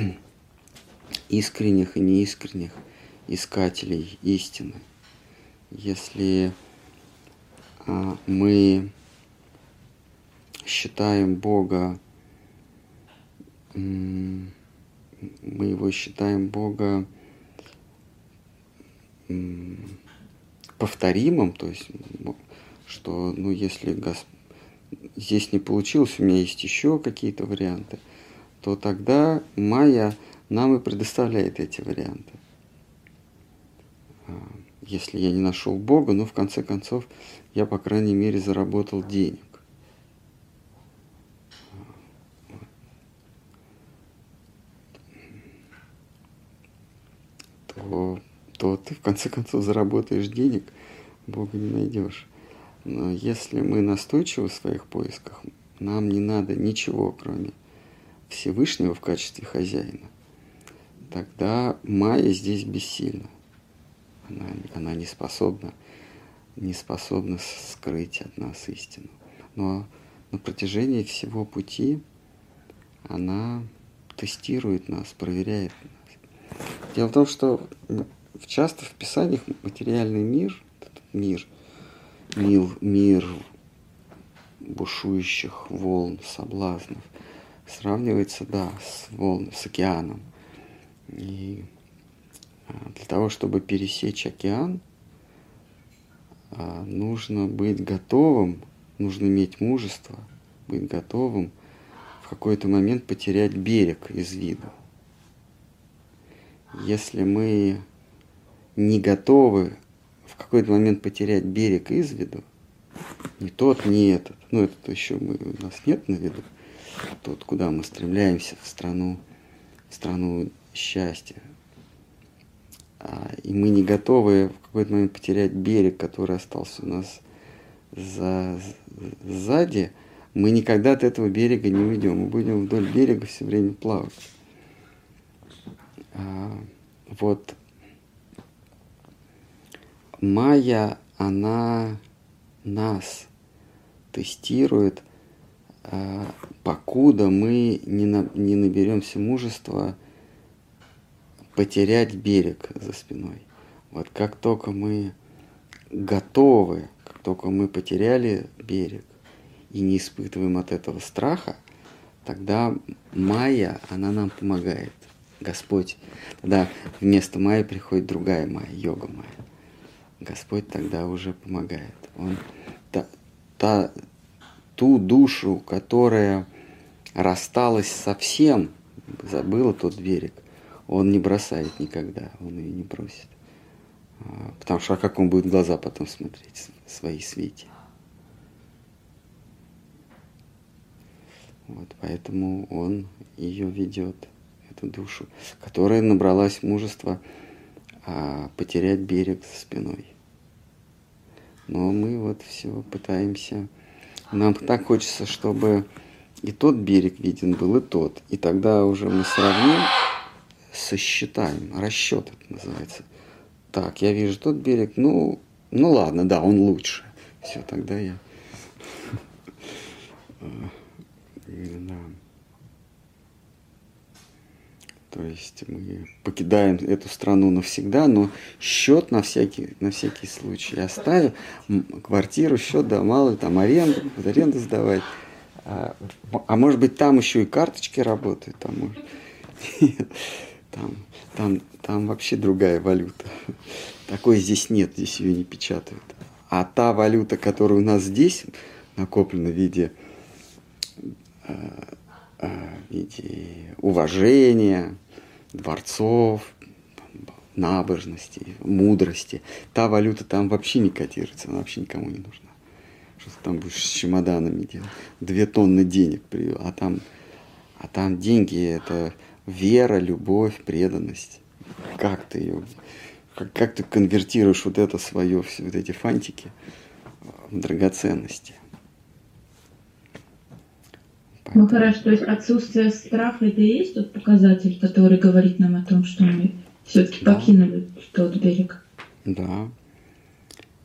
Speaker 1: искренних и неискренних искателей истины. Если а, мы считаем Бога, мы его считаем Бога повторимым, то есть, что, ну, если Гос- здесь не получилось, у меня есть еще какие-то варианты, то тогда Майя нам и предоставляет эти варианты. А, Если я не нашел Бога, ну, в конце концов, я, по крайней мере, заработал денег. то, то ты в конце концов заработаешь денег, Бога не найдешь. Но если мы настойчивы в своих поисках, нам не надо ничего, кроме Всевышнего в качестве хозяина, тогда Майя здесь бессильна. Она, она не способна, не способна скрыть от нас истину. Но на протяжении всего пути она тестирует нас, проверяет нас. Дело в том, что часто в Писаниях материальный мир, этот мир, мир, мир бушующих волн, соблазнов, сравнивается, да, с волн, с океаном. И а, для того, чтобы пересечь океан, а, нужно быть готовым, нужно иметь мужество, быть готовым в какой-то момент потерять берег из виду. Если мы не готовы в какой-то момент потерять берег из виду, ни тот, ни этот, ну этот еще мы, у нас нет на виду, тот, куда мы стремляемся, в страну, в страну счастья, а, и мы не готовы в какой-то момент потерять берег, который остался у нас за, сзади, мы никогда от этого берега не уйдем. Мы будем вдоль берега все время плавать. А, вот Майя, она нас тестирует, а, покуда мы не, на, не наберемся мужества потерять берег за спиной. Вот как только мы готовы, как только мы потеряли берег и не испытываем от этого страха, тогда майя, она нам помогает. Господь, тогда вместо майя приходит другая майя, йога майя. Господь тогда уже помогает. Он та, та, ту душу, которая рассталась совсем, забыла тот берег, он не бросает никогда, он ее не бросит. А, потому что а как он будет глаза потом смотреть, свои свете? Вот, поэтому он ее ведет, эту душу, которая набралась мужества а, потерять берег за спиной. Но мы вот все пытаемся. Нам так хочется, чтобы и тот берег виден был, и тот. И тогда уже мы сравним, сосчитаем. Расчет это называется. Так, я вижу тот берег, ну, ну ладно, да, он лучше. Все, тогда я... *laughs* Да. То есть мы покидаем эту страну навсегда, но счет на всякий, на всякий случай оставим. Квартиру, счет, да, мало, там аренду, аренду сдавать. А, а может быть, там еще и карточки работают, там, может, *laughs* там, там, там вообще другая валюта. Такой здесь нет, здесь ее не печатают. А та валюта, которая у нас здесь накоплена в виде, э, в виде уважения, дворцов, набожности, мудрости, та валюта там вообще не котируется, она вообще никому не нужна что там будешь с чемоданами делать. Две тонны денег привел. А там, а там деньги это вера, любовь, преданность. Как ты ее, как, как ты конвертируешь вот это свое, все вот эти фантики в драгоценности.
Speaker 5: Поэтому... Ну хорошо, то есть отсутствие страха это и есть тот показатель, который говорит нам о том, что мы все-таки да. покинули тот берег.
Speaker 1: Да,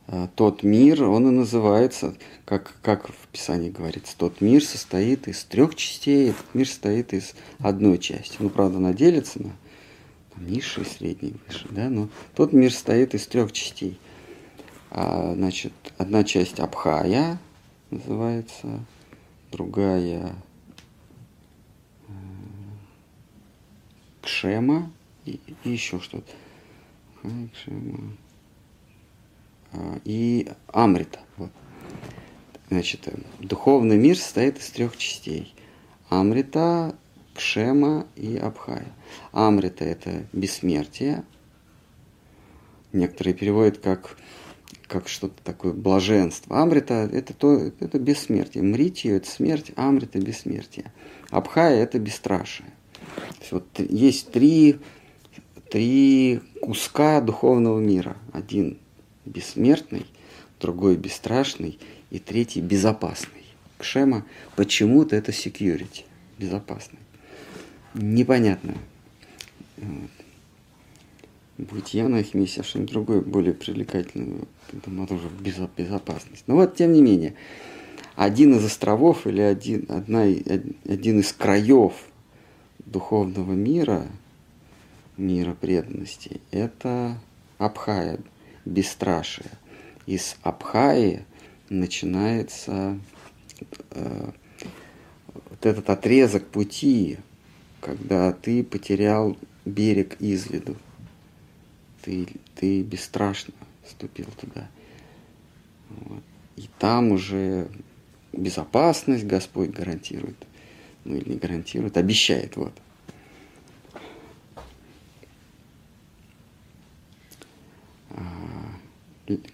Speaker 1: а, тот мир, он и называется, как, как в Писании говорится, тот мир состоит из трех частей, этот мир состоит из одной части. Ну, правда, она делится на там, низший, средний, высший, да, но тот мир состоит из трех частей. А, значит, одна часть Абхая называется, другая Кшема и, и еще что-то. Кшема. А, и Амрита. Вот. Значит, э, духовный мир состоит из трех частей. Амрита, Кшема и Абхая. Амрита – это бессмертие. Некоторые переводят как, как что-то такое блаженство. Амрита – это, то, это бессмертие. Мритию – это смерть, Амрита – бессмертие. Абхая – это бесстрашие. Вот есть три, три куска духовного мира. Один бессмертный, другой бесстрашный и третий безопасный. Кшема почему-то это security, безопасный. Непонятно. Вот. Будь я на их месте, а что-нибудь другое, более привлекательное, думаю, тоже безопасность. Но вот, тем не менее, один из островов или один, одна, один из краев духовного мира, мира преданности, это Абхая, бесстрашие. Из Абхаи начинается э, вот этот отрезок пути, когда ты потерял берег из виду. Ты, ты бесстрашно ступил туда. Вот. И там уже безопасность Господь гарантирует. Ну или не гарантирует, обещает. Вот.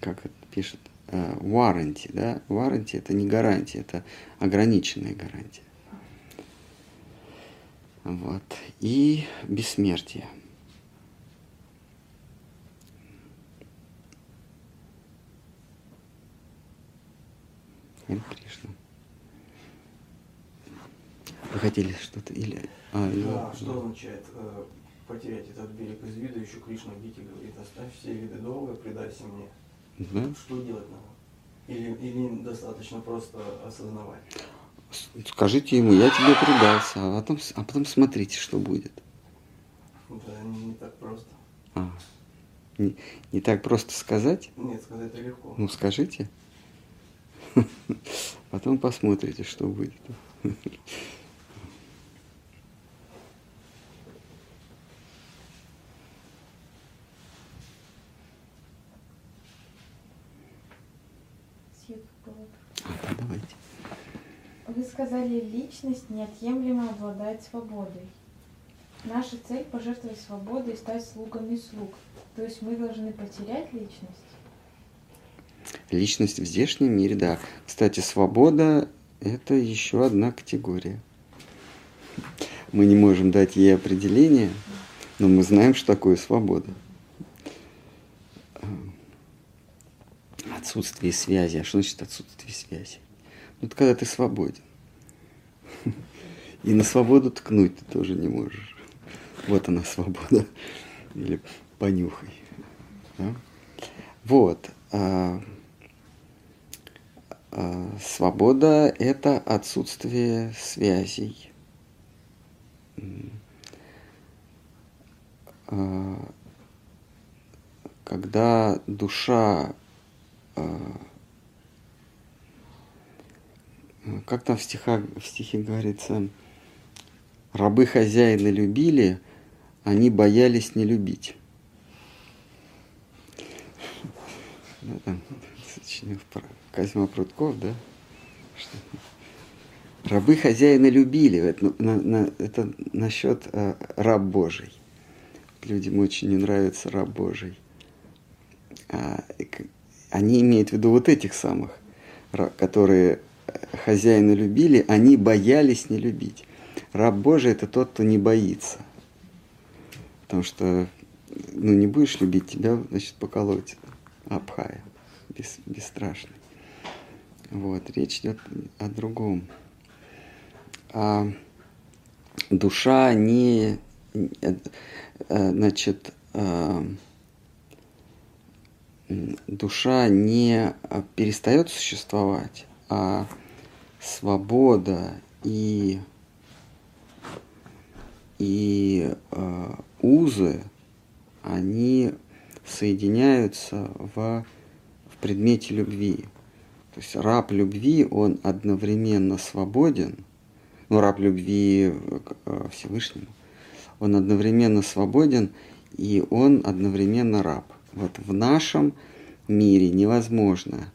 Speaker 1: как это пишет, warranty, да, warranty это не гарантия, это ограниченная гарантия. Вот. И бессмертие. Кришна. Вы хотели что-то или...
Speaker 2: А, да, или... что означает э, потерять этот берег из вида? Еще Кришна Гити говорит, оставь все виды долго, предайся мне. Да? Что делать надо? Или, или достаточно просто осознавать?
Speaker 1: Скажите ему, я тебе предался, а потом, а потом смотрите, что будет.
Speaker 2: Да, не, не так просто.
Speaker 1: А. Не, не так просто сказать?
Speaker 2: Нет, сказать легко.
Speaker 1: Ну, скажите. *laughs* Потом посмотрите, что будет. *laughs* А, давайте.
Speaker 4: Вы сказали, личность неотъемлемо обладает свободой. Наша цель – пожертвовать свободой и стать слугами слуг. То есть мы должны потерять личность?
Speaker 1: Личность в здешнем мире, да. Кстати, свобода – это еще одна категория. Мы не можем дать ей определение, но мы знаем, что такое свобода. Отсутствие связи. А что значит отсутствие связи? Ну, это когда ты свободен. И на свободу ткнуть ты тоже не можешь. Вот она свобода. Или понюхай. Да? Вот. А, а, свобода – это отсутствие связей. А, когда душа а, как там в, стихах, в стихе говорится, рабы хозяина любили, они боялись не любить. Да, там, Козьма Прутков, да? Рабы хозяина любили. Это насчет э, раб Божий. Людям очень не нравится раб Божий. А, они имеют в виду вот этих самых, которые хозяина любили, они боялись не любить. Раб Божий – это тот, кто не боится. Потому что, ну, не будешь любить тебя, значит, поколоть. Абхая, бес, бесстрашный. Вот, речь идет о другом. А душа не, э, значит, э, душа не перестает существовать, а свобода и, и э, узы, они соединяются в, в предмете любви. То есть раб любви, он одновременно свободен, ну, раб любви э, Всевышнему, он одновременно свободен и он одновременно раб. Вот в нашем мире невозможно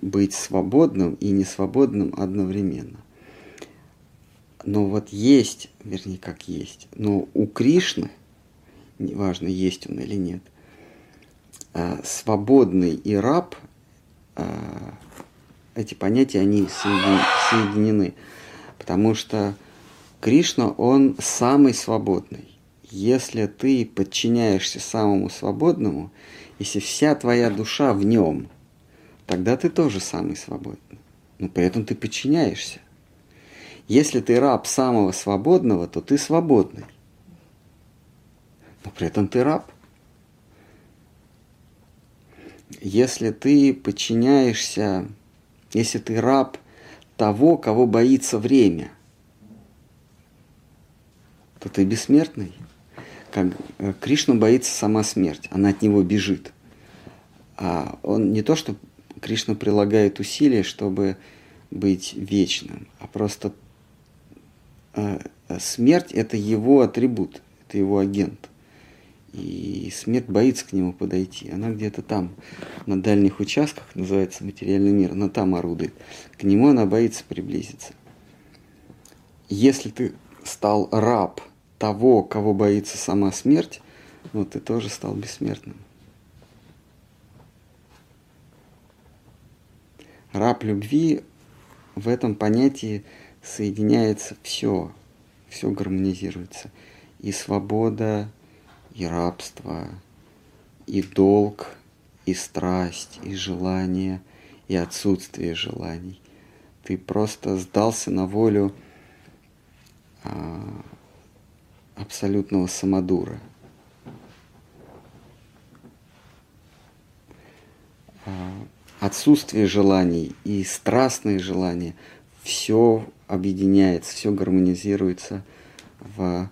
Speaker 1: быть свободным и несвободным одновременно. Но вот есть, вернее, как есть, но у Кришны, неважно, есть он или нет, а, свободный и раб, а, эти понятия, они соединены. Потому что Кришна, он самый свободный. Если ты подчиняешься самому свободному, если вся твоя душа в нем – тогда ты тоже самый свободный. Но при этом ты подчиняешься. Если ты раб самого свободного, то ты свободный. Но при этом ты раб. Если ты подчиняешься, если ты раб того, кого боится время, то ты бессмертный. Как э, Кришна боится сама смерть, она от него бежит. А он не то, что Кришна прилагает усилия, чтобы быть вечным, а просто э, смерть – это его атрибут, это его агент. И смерть боится к нему подойти. Она где-то там, на дальних участках, называется материальный мир, она там орудует. К нему она боится приблизиться. Если ты стал раб того, кого боится сама смерть, ну, ты тоже стал бессмертным. Раб любви в этом понятии соединяется все, все гармонизируется. И свобода, и рабство, и долг, и страсть, и желание, и отсутствие желаний. Ты просто сдался на волю а, абсолютного самодура. А, отсутствие желаний и страстные желания, все объединяется, все гармонизируется в,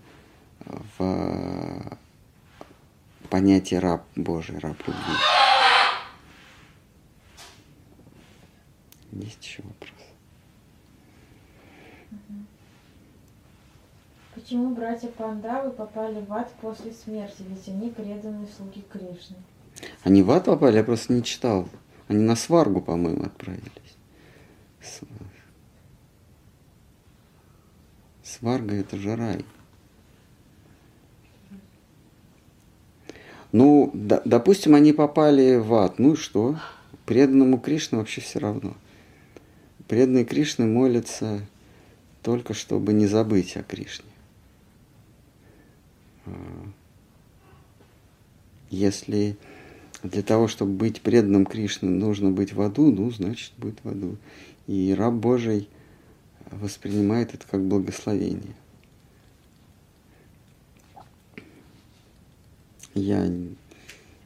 Speaker 1: в, понятие раб Божий, раб любви. Есть еще вопрос?
Speaker 4: Почему братья Пандавы попали в ад после смерти? Ведь они преданные слуги Кришны.
Speaker 1: Они в ад попали, я просто не читал. Они на сваргу, по-моему, отправились. Сварга это же рай. Ну, да, допустим, они попали в ад. Ну и что? Преданному Кришне вообще все равно. Преданные Кришны молятся только чтобы не забыть о Кришне. А, если для того, чтобы быть преданным Кришне, нужно быть в аду, ну, значит, будет в аду. И раб Божий воспринимает это как благословение. Я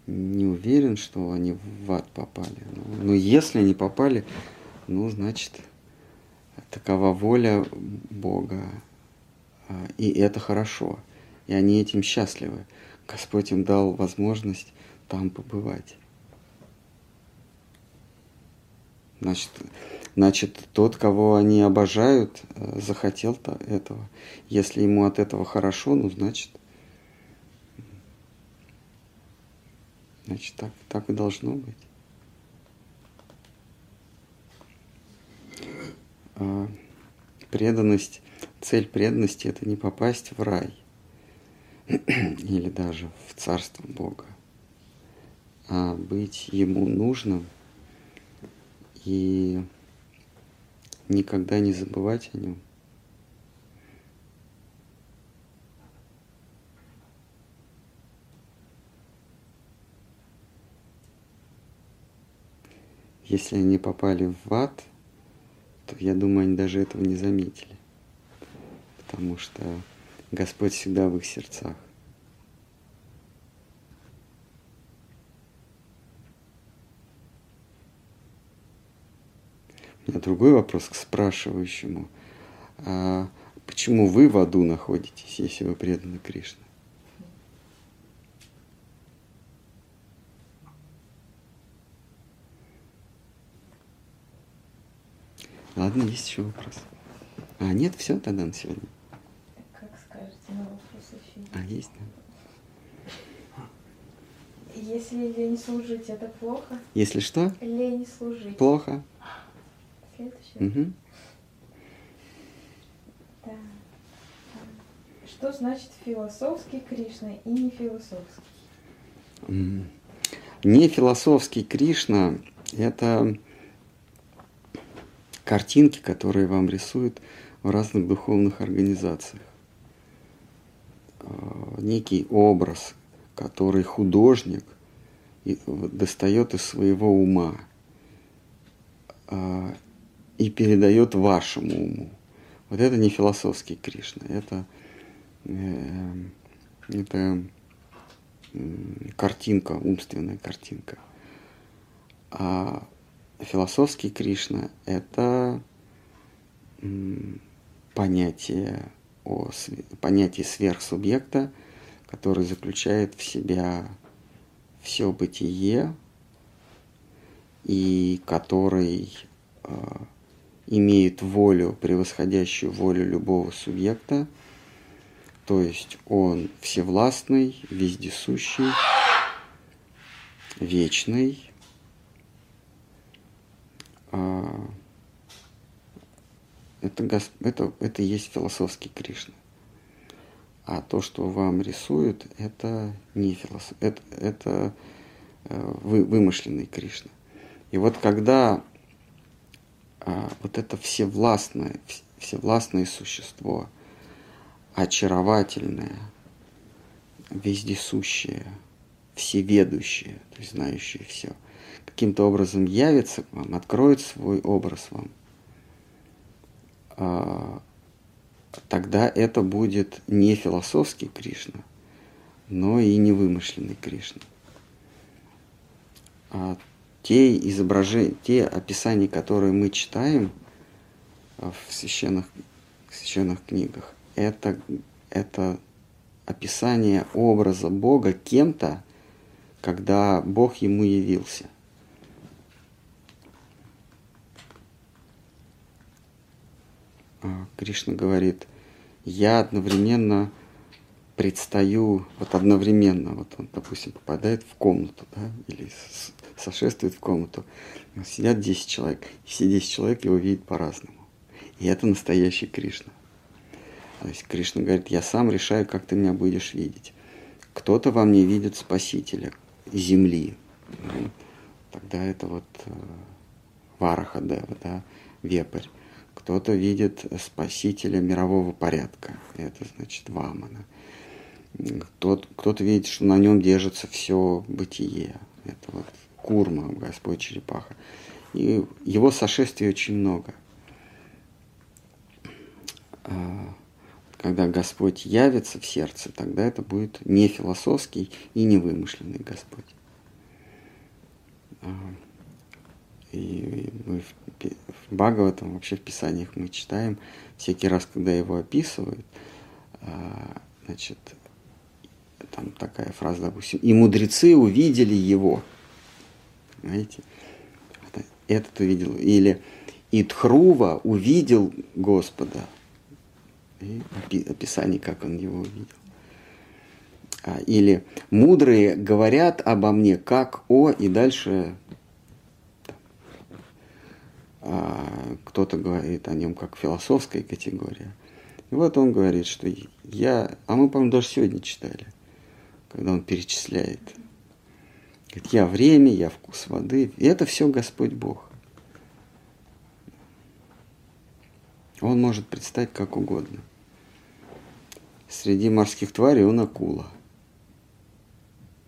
Speaker 1: не уверен, что они в ад попали. Но, но если они попали, ну, значит, такова воля Бога. И это хорошо. И они этим счастливы. Господь им дал возможность там побывать. Значит, значит, тот, кого они обожают, э, захотел -то этого. Если ему от этого хорошо, ну, значит, значит, так, так и должно быть. А преданность, цель преданности – это не попасть в рай *clears throat* или даже в Царство Бога, а быть Ему нужным и никогда не забывать о Нем. Если они попали в ад, то я думаю, они даже этого не заметили. Потому что Господь всегда в их сердцах. Другой вопрос к спрашивающему. А почему вы в аду находитесь, если вы преданы Кришне? Ладно, есть еще вопрос. А, нет, все тогда на сегодня.
Speaker 4: Как скажете, на вопрос еще.
Speaker 1: А, есть,
Speaker 4: да? Если лень служить, это плохо?
Speaker 1: Если что?
Speaker 4: Лень служить.
Speaker 1: Плохо.
Speaker 4: Следующее.
Speaker 1: Угу.
Speaker 4: Да. Что значит философский Кришна и не философский?
Speaker 1: Не философский Кришна – это картинки, которые вам рисуют в разных духовных организациях. А, некий образ, который художник достает из своего ума а, и передает вашему уму. Вот это не философский Кришна, это, э, это картинка, умственная картинка. А философский Кришна – это понятие, о, понятие сверхсубъекта, который заключает в себя все бытие и который э, имеет волю, превосходящую волю любого субъекта, то есть он всевластный, вездесущий, вечный, а, это, это, это и есть философский Кришна. А то, что вам рисуют, это не философ, это, это э, вы, вымышленный Кришна. И вот когда вот это всевластное, всевластное существо, очаровательное, вездесущее, всеведущее, то есть знающее все, каким-то образом явится к вам, откроет свой образ вам, а, тогда это будет не философский Кришна, но и не вымышленный Кришна. А те изображения, те описания, которые мы читаем в священных, в священных книгах, это, это описание образа Бога кем-то, когда Бог ему явился. А, Кришна говорит, я одновременно предстаю, вот одновременно, вот он, допустим, попадает в комнату, да, или сошествует в комнату, сидят 10 человек, и все 10 человек его видят по-разному. И это настоящий Кришна. То есть Кришна говорит, я сам решаю, как ты меня будешь видеть. Кто-то во мне видит Спасителя Земли. Тогда это вот э, Варахадева, да, вепрь. Кто-то видит Спасителя мирового порядка. Это значит Вамана. Кто-то, кто-то видит, что на нем держится все бытие. Это вот Курма, Господь Черепаха. И его сошествий очень много. А, когда Господь явится в сердце, тогда это будет не философский и не вымышленный Господь. А, и мы в, в Бхагаватам, вообще в Писаниях мы читаем, всякий раз, когда его описывают, а, значит, там такая фраза, допустим, и мудрецы увидели его. Понимаете? Этот увидел. Или и Тхрува увидел Господа и описание, как он его увидел. А, или мудрые говорят обо мне как о, и дальше а, кто-то говорит о нем как философская категория. И вот он говорит, что я, а мы, по-моему, даже сегодня читали, когда он перечисляет. Говорит, я время, я вкус воды. И это все Господь Бог. Он может представить как угодно. Среди морских тварей он акула.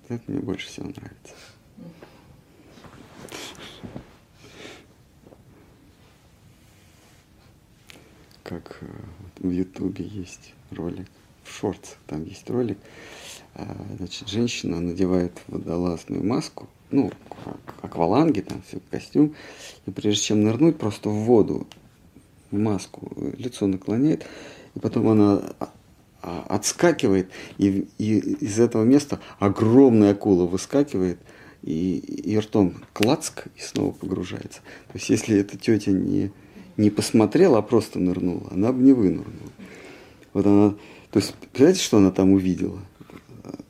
Speaker 1: Это мне больше всего нравится. Как э, в Ютубе есть ролик, в шортах там есть ролик, а, значит, женщина надевает водолазную маску, ну, акваланги, там все, костюм, и прежде чем нырнуть просто в воду, маску, лицо наклоняет, и потом она а, отскакивает, и, и из этого места огромная акула выскакивает, и, и ртом клацк, и снова погружается. То есть, если эта тетя не, не посмотрела, а просто нырнула, она бы не вынырнула. Вот она, то есть, представляете, что она там увидела?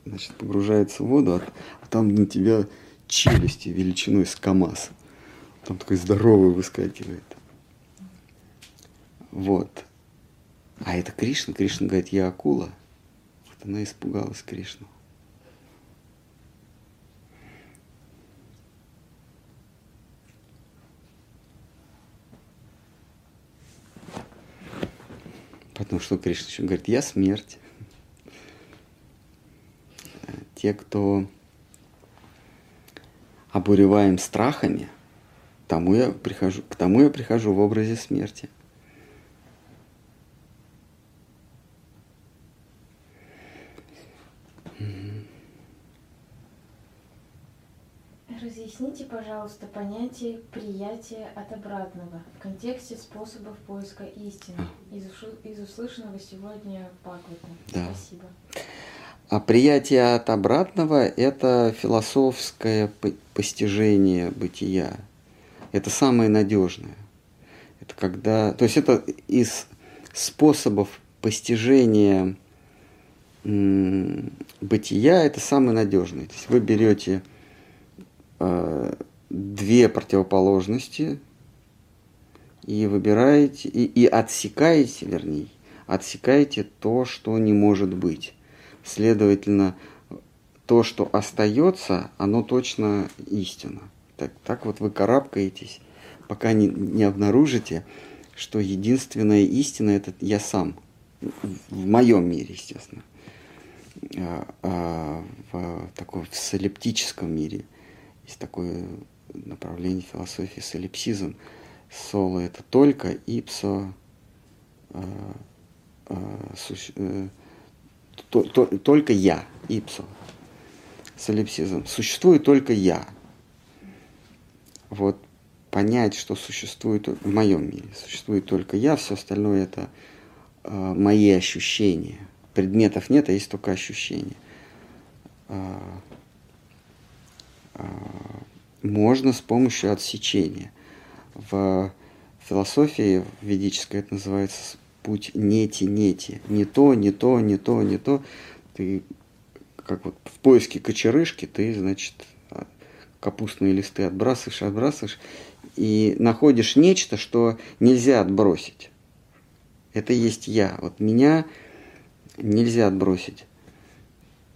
Speaker 1: Значит, погружается в воду, а, а там на тебя челюсти величиной с КАМАЗ. Там такой здоровый выскакивает. Вот. А это Кришна. Кришна говорит, я акула. Вот она испугалась Кришну. Потому что Кришна еще говорит, я смерть. Те, кто обуреваем страхами, тому я прихожу, к тому я прихожу в образе смерти.
Speaker 4: Пожалуйста, понятие приятия от обратного в контексте способов поиска истины из, из услышанного сегодня Бхагавата. Да. Спасибо.
Speaker 1: А приятие от обратного – это философское постижение бытия. Это самое надежное. Это когда, то есть это из способов постижения бытия это самый надежный. То есть вы берете две противоположности и выбираете, и, и отсекаете, вернее, отсекаете то, что не может быть. Следовательно, то, что остается, оно точно истина. Так, так вот вы карабкаетесь, пока не, не обнаружите, что единственная истина это я сам. В моем мире, естественно. А, а в таком в солиптическом мире есть такое направление философии солипсизм. Соло это только, ипсо а, а, суще, э, то, то, только я, ипсо. Солипсизм. Существует только я. Вот понять, что существует в моем мире, существует только я, все остальное это э, мои ощущения – предметов нет, а есть только ощущения. А, можно с помощью отсечения. В философии ведической это называется путь нети-нети. Не то, не то, не то, не то. Ты как вот в поиске кочерышки, ты, значит, капустные листы отбрасываешь, отбрасываешь, и находишь нечто, что нельзя отбросить. Это есть я. Вот меня нельзя отбросить.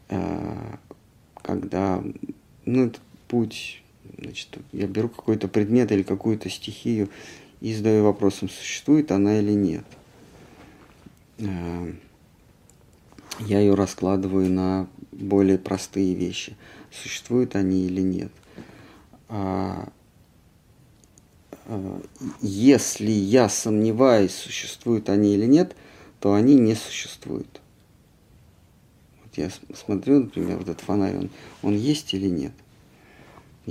Speaker 1: А, когда, ну, этот путь, значит, я беру какой-то предмет или какую-то стихию и задаю вопросом, существует она или нет. А, я ее раскладываю на более простые вещи. Существуют они или нет. А, если я сомневаюсь, существуют они или нет, то они не существуют. Вот я смотрю, например, вот этот фонарь, он, он есть или нет?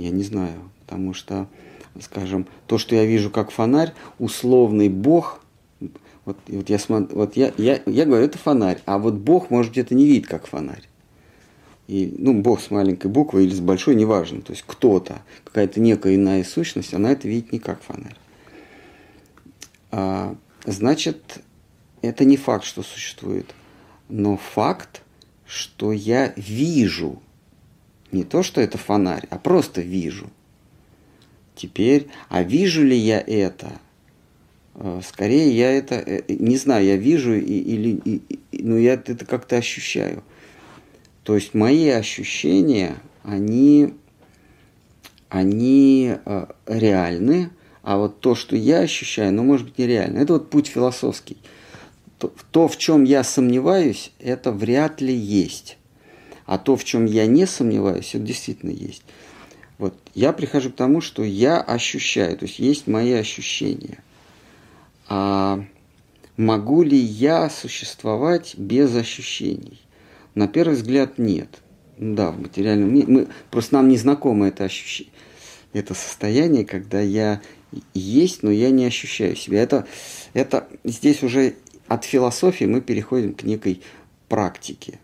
Speaker 1: Я не знаю, потому что, скажем, то, что я вижу как фонарь, условный Бог, вот, вот, я, смотрю, вот я, я, я говорю, это фонарь, а вот Бог, может, где-то не видит как фонарь. И, ну, Бог с маленькой буквы или с большой, неважно. То есть кто-то, какая-то некая иная сущность, она это видит не как фонарь. А, значит, это не факт, что существует, но факт, что я вижу. Не то, что это фонарь, а просто вижу. Теперь, а вижу ли я это? А, скорее я это, э, не знаю, я вижу или, ну я это как-то ощущаю. То есть мои ощущения, они, они э, реальны, а вот то, что я ощущаю, ну, может быть, нереально. Это вот путь философский. То, в чем я сомневаюсь, это вряд ли есть. А то, в чем я не сомневаюсь, это действительно есть. Вот я прихожу к тому, что я ощущаю, то есть есть мои ощущения. А могу ли я существовать без ощущений? На первый взгляд нет. Да, в материальном мире. Мы, просто нам не знакомо это ощущение, это состояние, когда я есть, но я не ощущаю себя. Это, это здесь уже от философии мы переходим к некой практике,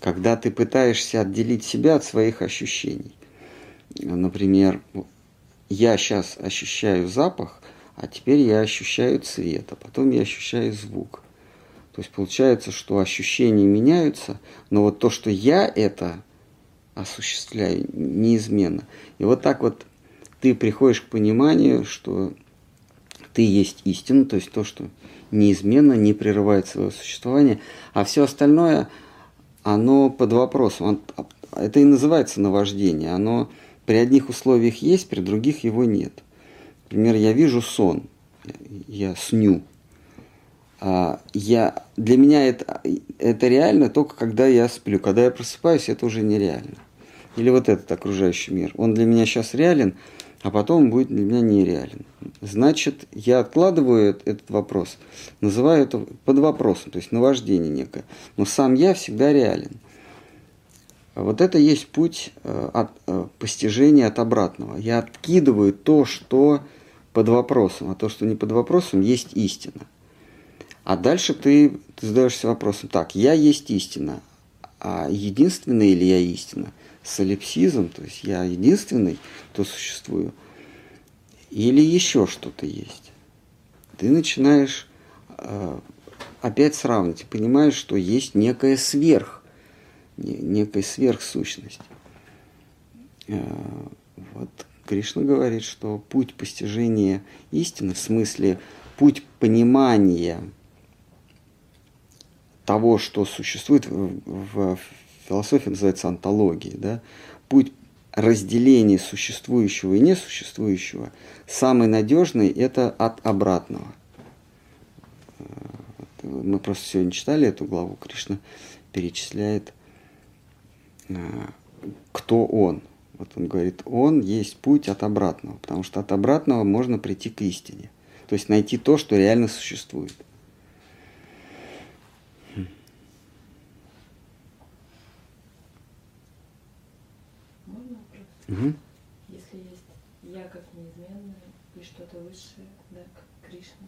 Speaker 1: когда ты пытаешься отделить себя от своих ощущений. Например, я сейчас ощущаю запах, а теперь я ощущаю цвет, а потом я ощущаю звук. То есть получается, что ощущения меняются, но вот то, что я это осуществляю, неизменно. И вот так вот ты приходишь к пониманию, что ты есть истина, то есть то, что неизменно, не прерывает свое существование, а все остальное, оно под вопросом. Это и называется наваждение. Оно при одних условиях есть, при других его нет. Например, я вижу сон, я сню – а, я, для меня это, это реально только когда я сплю. Когда я просыпаюсь, это уже нереально. Или вот этот окружающий мир. Он для меня сейчас реален, а потом будет для меня нереален. Значит, я откладываю этот вопрос, называю это под вопросом, то есть наваждение некое. Но сам я всегда реален. Вот это есть путь э, от э, постижения от обратного. Я откидываю то, что под вопросом, а то, что не под вопросом, есть истина. А дальше ты, ты задаешься вопросом, так, я есть истина, а единственный или я истина? Солипсизм, то есть я единственный, кто существую, или еще что-то есть? Ты начинаешь э, опять сравнивать и понимаешь, что есть некая сверх, некая сверхсущность. Э, вот Кришна говорит, что путь постижения истины, в смысле путь понимания того, что существует в, в философии, называется антологией, да, путь разделения существующего и несуществующего, самый надежный – это от обратного. Мы просто сегодня читали эту главу, Кришна перечисляет, э, кто он. Вот он говорит, он есть путь от обратного, потому что от обратного можно прийти к истине. То есть найти то, что реально существует.
Speaker 7: Угу. Если есть я как неизменное и что-то высшее, да, как Кришна,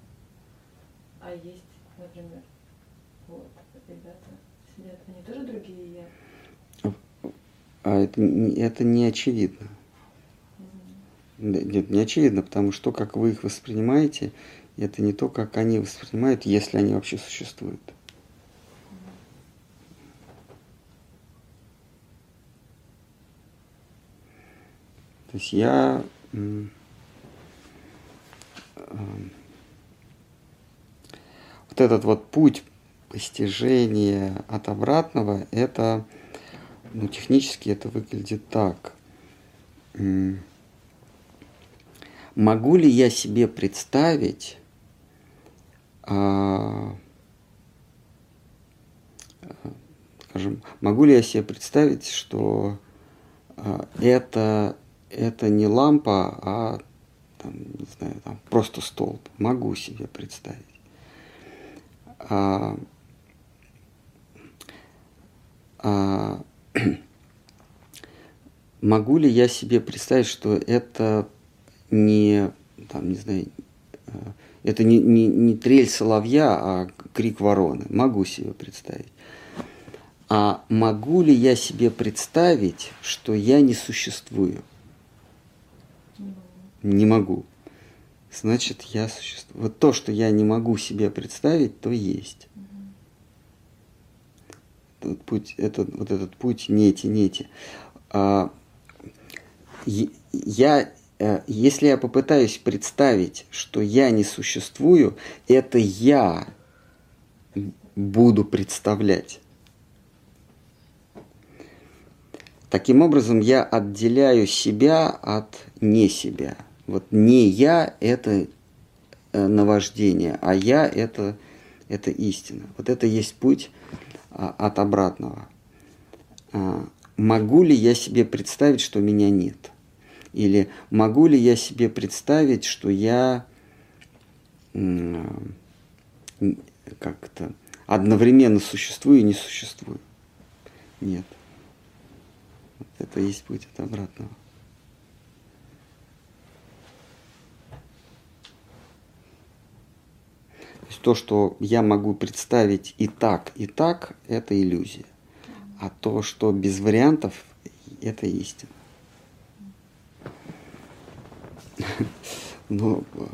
Speaker 7: а есть, например, вот, ребята сидят, они тоже другие я?
Speaker 1: А это, не- это не очевидно. Нет, не очевидно, потому что то, как вы их воспринимаете, это не то, как они воспринимают, если они вообще существуют. То есть я эм, вот этот вот путь постижения от обратного, это ну, технически это выглядит так. Могу ли я себе представить, а, скажем, могу ли я себе представить, что а, это, это не лампа, а там, не знаю, там, просто столб? Могу себе представить. А, а, *clears throat* могу ли я себе представить, что это не, там, не знаю, э, это не, не, не трель соловья, а крик вороны. Могу себе представить. А могу ли я себе представить, что я не существую? Не могу. Значит, я существую. Вот то, что я не могу себе представить, то есть. Этот путь, этот, вот этот путь нети, нети. А, я, э, если я попытаюсь представить, что я не существую, это я буду представлять. Таким образом, я отделяю себя от не себя. Вот не я – это э, наваждение, а я – это, это истина. Вот это есть путь а, от обратного. А, Могу ли я себе представить, что меня нет? Или могу ли я себе представить, что я как-то одновременно существую и не существую? Нет. Вот это есть путь от обратного. То есть то, что я могу представить и так, и так, это иллюзия. А то, что без вариантов, это истина. Но э,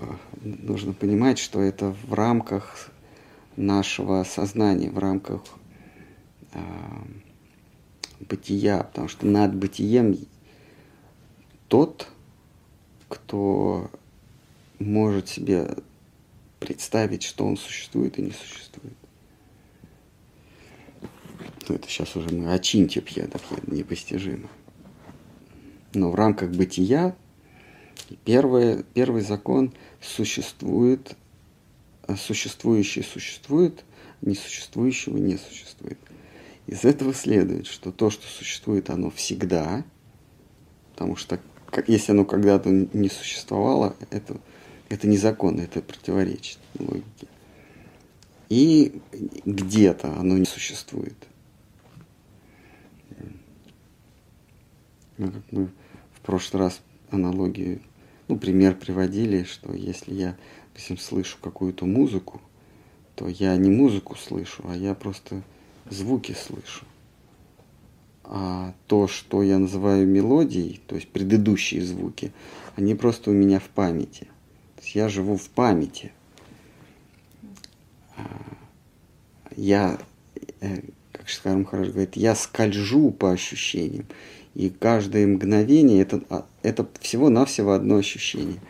Speaker 1: нужно понимать, что это в рамках нашего сознания, в рамках э, бытия, потому что над бытием тот, кто может себе представить, что он существует и не существует. Ну, это сейчас уже мы о чинте пьедовье, непостижимо. Но в рамках бытия первое, первый закон существует, существующий существует, несуществующего не существует. Из этого следует, что то, что существует, оно всегда, потому что если оно когда-то не существовало, это, это незаконно, это противоречит логике. И где-то оно не существует. Ну, как мы в прошлый раз аналогию, ну, пример приводили, что если я, допустим, слышу какую-то музыку, то я не музыку слышу, а я просто звуки слышу. А то, что я называю мелодией, то есть предыдущие звуки, они просто у меня в памяти. Я живу в памяти. А, Я, э, как Шкарм Хараш говорит, я скольжу по ощущениям. И каждое мгновение это, а, это всего-навсего одно ощущение.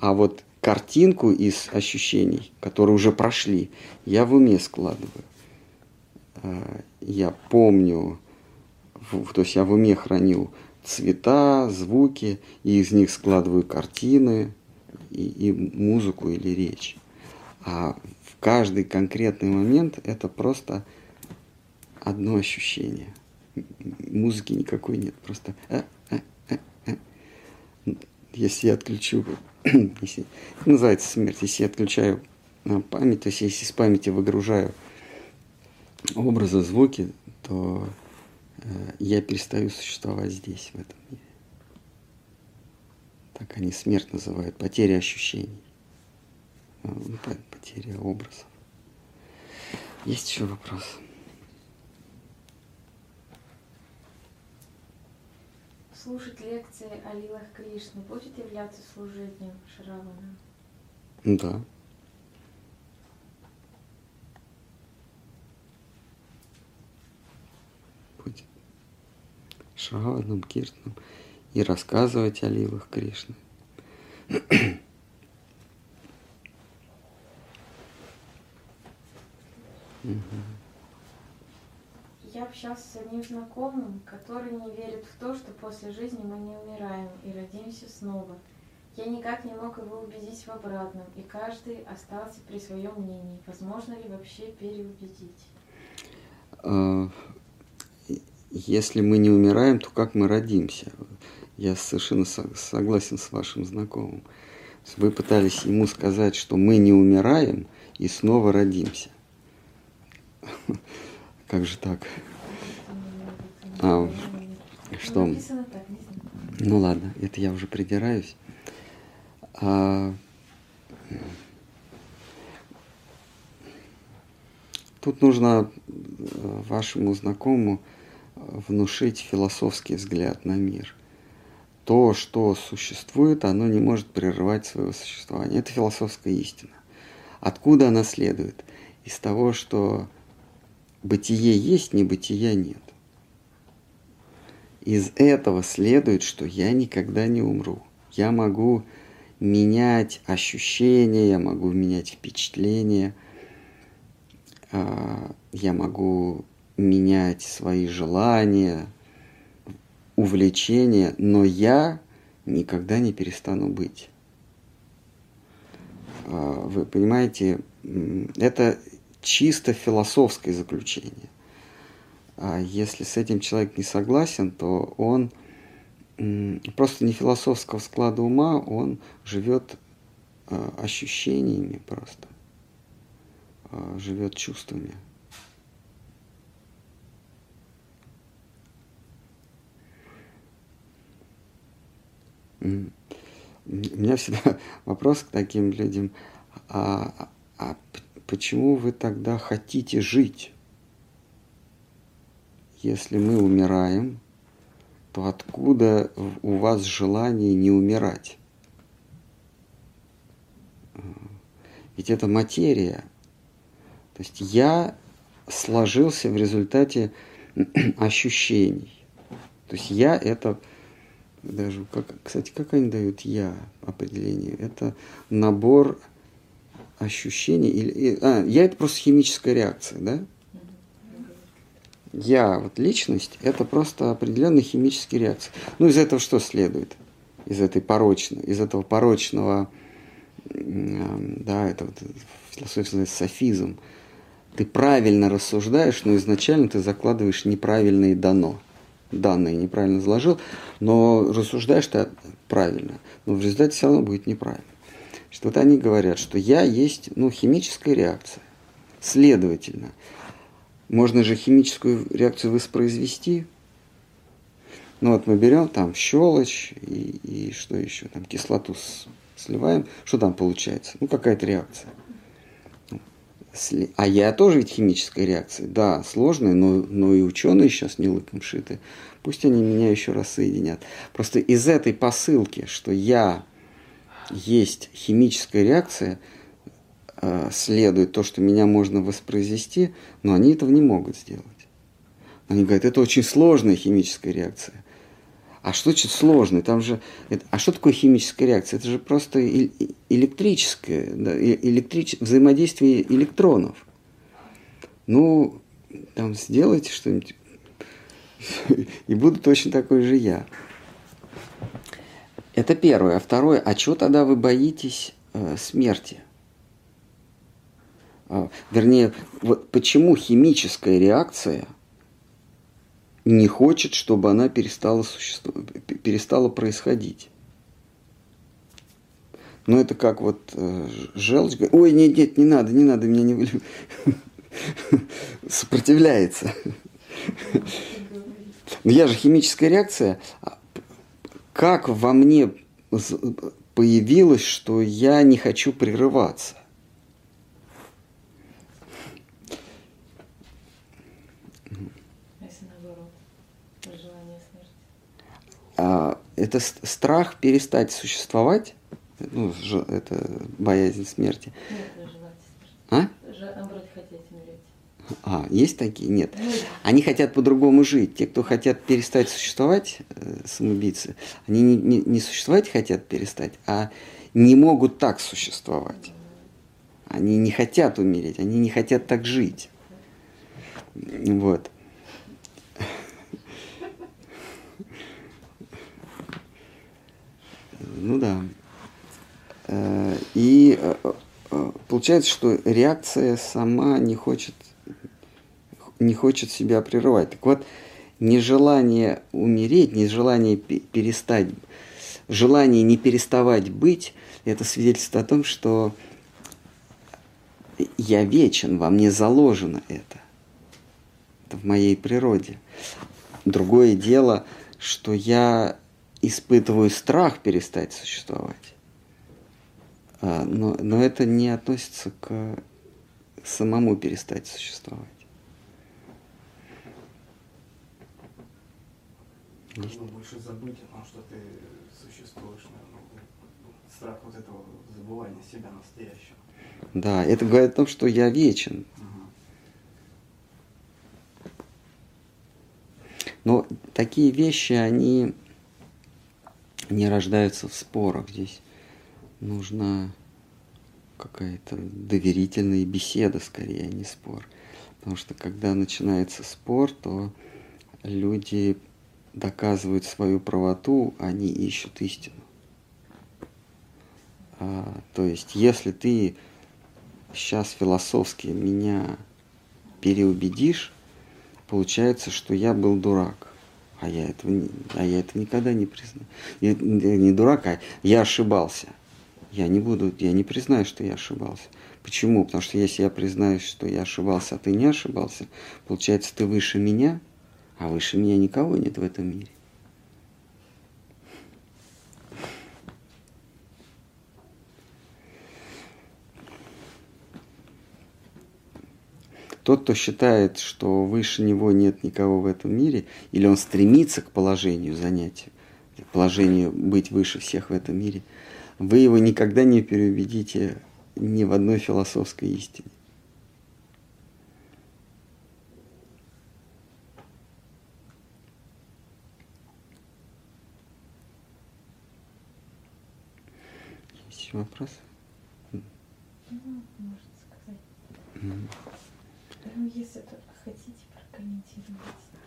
Speaker 1: А вот картинку из ощущений, которые уже прошли, я в уме складываю. А, Я помню, то есть я в уме хранил цвета, звуки, и из них складываю картины, и, и музыку или речь. А в каждый конкретный момент это просто одно ощущение. Музыки никакой нет, просто э, э, э, если я отключу, *coughs* если, называется смерть, если я отключаю а, память, то есть если из памяти выгружаю образы, звуки, то э, я перестаю существовать здесь, в этом мире. Так они смерть называют, потеря ощущений, а, ну, по- потеря образов. Есть еще вопрос?
Speaker 4: слушать лекции о лилах Кришны будет являться служением Шравана?
Speaker 1: Да. Будет. Шраваном, Киртаном. И рассказывать о лилах Кришны.
Speaker 4: Я общался с одним знакомым, который не верит в то, что после жизни мы не умираем и родимся снова. Я никак не мог его убедить в обратном, и каждый остался при своем мнении. Возможно ли вообще переубедить?
Speaker 1: А, Если мы не умираем, то как мы родимся? Я совершенно со- согласен с вашим знакомым. Вы пытались ему сказать, что мы не умираем и снова родимся. *laughs* Как же так? А, что? Ну ладно, это я уже придираюсь. А, Тут нужно э, вашему знакомому внушить философский взгляд на мир. То, что существует, оно не может прерывать своего существования. Это философская истина. Откуда она следует? Из того, что бытие есть, небытия нет. Из этого следует, что я никогда не умру. Я могу менять ощущения, я могу менять впечатления, а, я могу менять свои желания, увлечения, но я никогда не перестану быть. А, Вы понимаете, это чисто философское заключение. А если с этим человек не согласен, то он просто не философского склада ума, он живет а, ощущениями просто, живет чувствами. У меня всегда *laughs* вопрос к таким людям, а, а почему вы тогда хотите жить? Если мы умираем, то откуда у вас желание не умирать? А, Ведь это материя. То есть я сложился в результате *clears throat* ощущений. То есть я это даже, как, кстати, как они дают я определение? Это набор ощущений. Или, а, я это просто химическая реакция, да? Я, вот личность, это просто определенные химические реакции. Ну, из этого что следует? Из этой порочной, из этого порочного, да, это вот называется софизм. Ты правильно рассуждаешь, но изначально ты закладываешь неправильные дано. Данные неправильно заложил, но рассуждаешь ты правильно. Но в результате все равно будет неправильно. Значит, вот они говорят, что я есть ну, химическая реакция. Следовательно, можно же химическую реакцию воспроизвести. Ну вот мы берем там щелочь и, и что еще, там кислоту сливаем, что там получается? Ну какая-то реакция. А я тоже ведь химическая реакция. Да, сложная, но, но и ученые сейчас не лыком шиты. Пусть они меня еще раз соединят. Просто из этой посылки, что я есть химическая реакция, э, следует то, что меня можно воспроизвести, но они этого не могут сделать. Они говорят, это очень сложная химическая реакция. А что значит сложный? Там же, а что такое химическая реакция? Это же просто э- э- электрическое, да, э- электрич- взаимодействие электронов. Ну, там сделайте что-нибудь, *laughs* и буду точно такой же я. Это первое. А второе, а чего тогда вы боитесь э, смерти? А, вернее, вот почему химическая реакция не хочет, чтобы она перестала, существовать, перестала происходить? Ну, это как вот э, желчь. Ой, нет, нет, не надо, не надо, меня не вылю». Сопротивляется. Но я же химическая реакция. А Как во мне появилось, что я не хочу прерываться?
Speaker 7: А если наоборот, желание смерти?
Speaker 1: А, это страх перестать существовать, ну, это боязнь смерти.
Speaker 7: Нет.
Speaker 1: А?
Speaker 7: Ж, наоборот, хотеть умереть.
Speaker 1: А, есть такие? Нет.
Speaker 7: Ну,
Speaker 1: Они хотят по-другому жить. Те, кто хотят перестать существовать, э, самоубийцы, они не, не, не существовать хотят перестать, а не могут так существовать. Они не хотят умереть, они не хотят так жить. Вот. Ну да. Э, и э, э, получается, что реакция сама не хочет, не хочет себя прерывать. Так вот, нежелание умереть, нежелание перестать, желание не переставать быть, это свидетельство о том, что я вечен, во мне заложено это. Это в моей природе. Другое дело, что я испытываю страх перестать существовать. А, но, но это не относится к самому перестать существовать.
Speaker 2: Нужно больше забыть о том, что ты существуешь. Ну, страх вот этого забывания себя настоящего.
Speaker 1: Да, это говорит о том, что я вечен. Но такие вещи, они не рождаются в спорах. Здесь нужна какая-то доверительная беседа, скорее, а не спор. Потому что когда начинается спор, то люди доказывают свою правоту, они ищут истину. А, то есть, если ты сейчас философски меня переубедишь, получается, что я был дурак. А я этого, а я это никогда не признаю. Я не дурак, а я ошибался. Я не буду, я не признаю, что я ошибался. Почему? Потому что если я признаюсь, что я ошибался, а ты не ошибался, получается, ты выше меня, а выше меня никого нет в этом мире. Тот, кто считает, что выше него нет никого в этом мире, или он стремится к положению занятия, к положению быть выше всех в этом мире, вы его никогда не переубедите ни в одной философской истине. Есть еще вопросы?
Speaker 4: Ну, можно сказать. Ну, если хотите прокомментировать,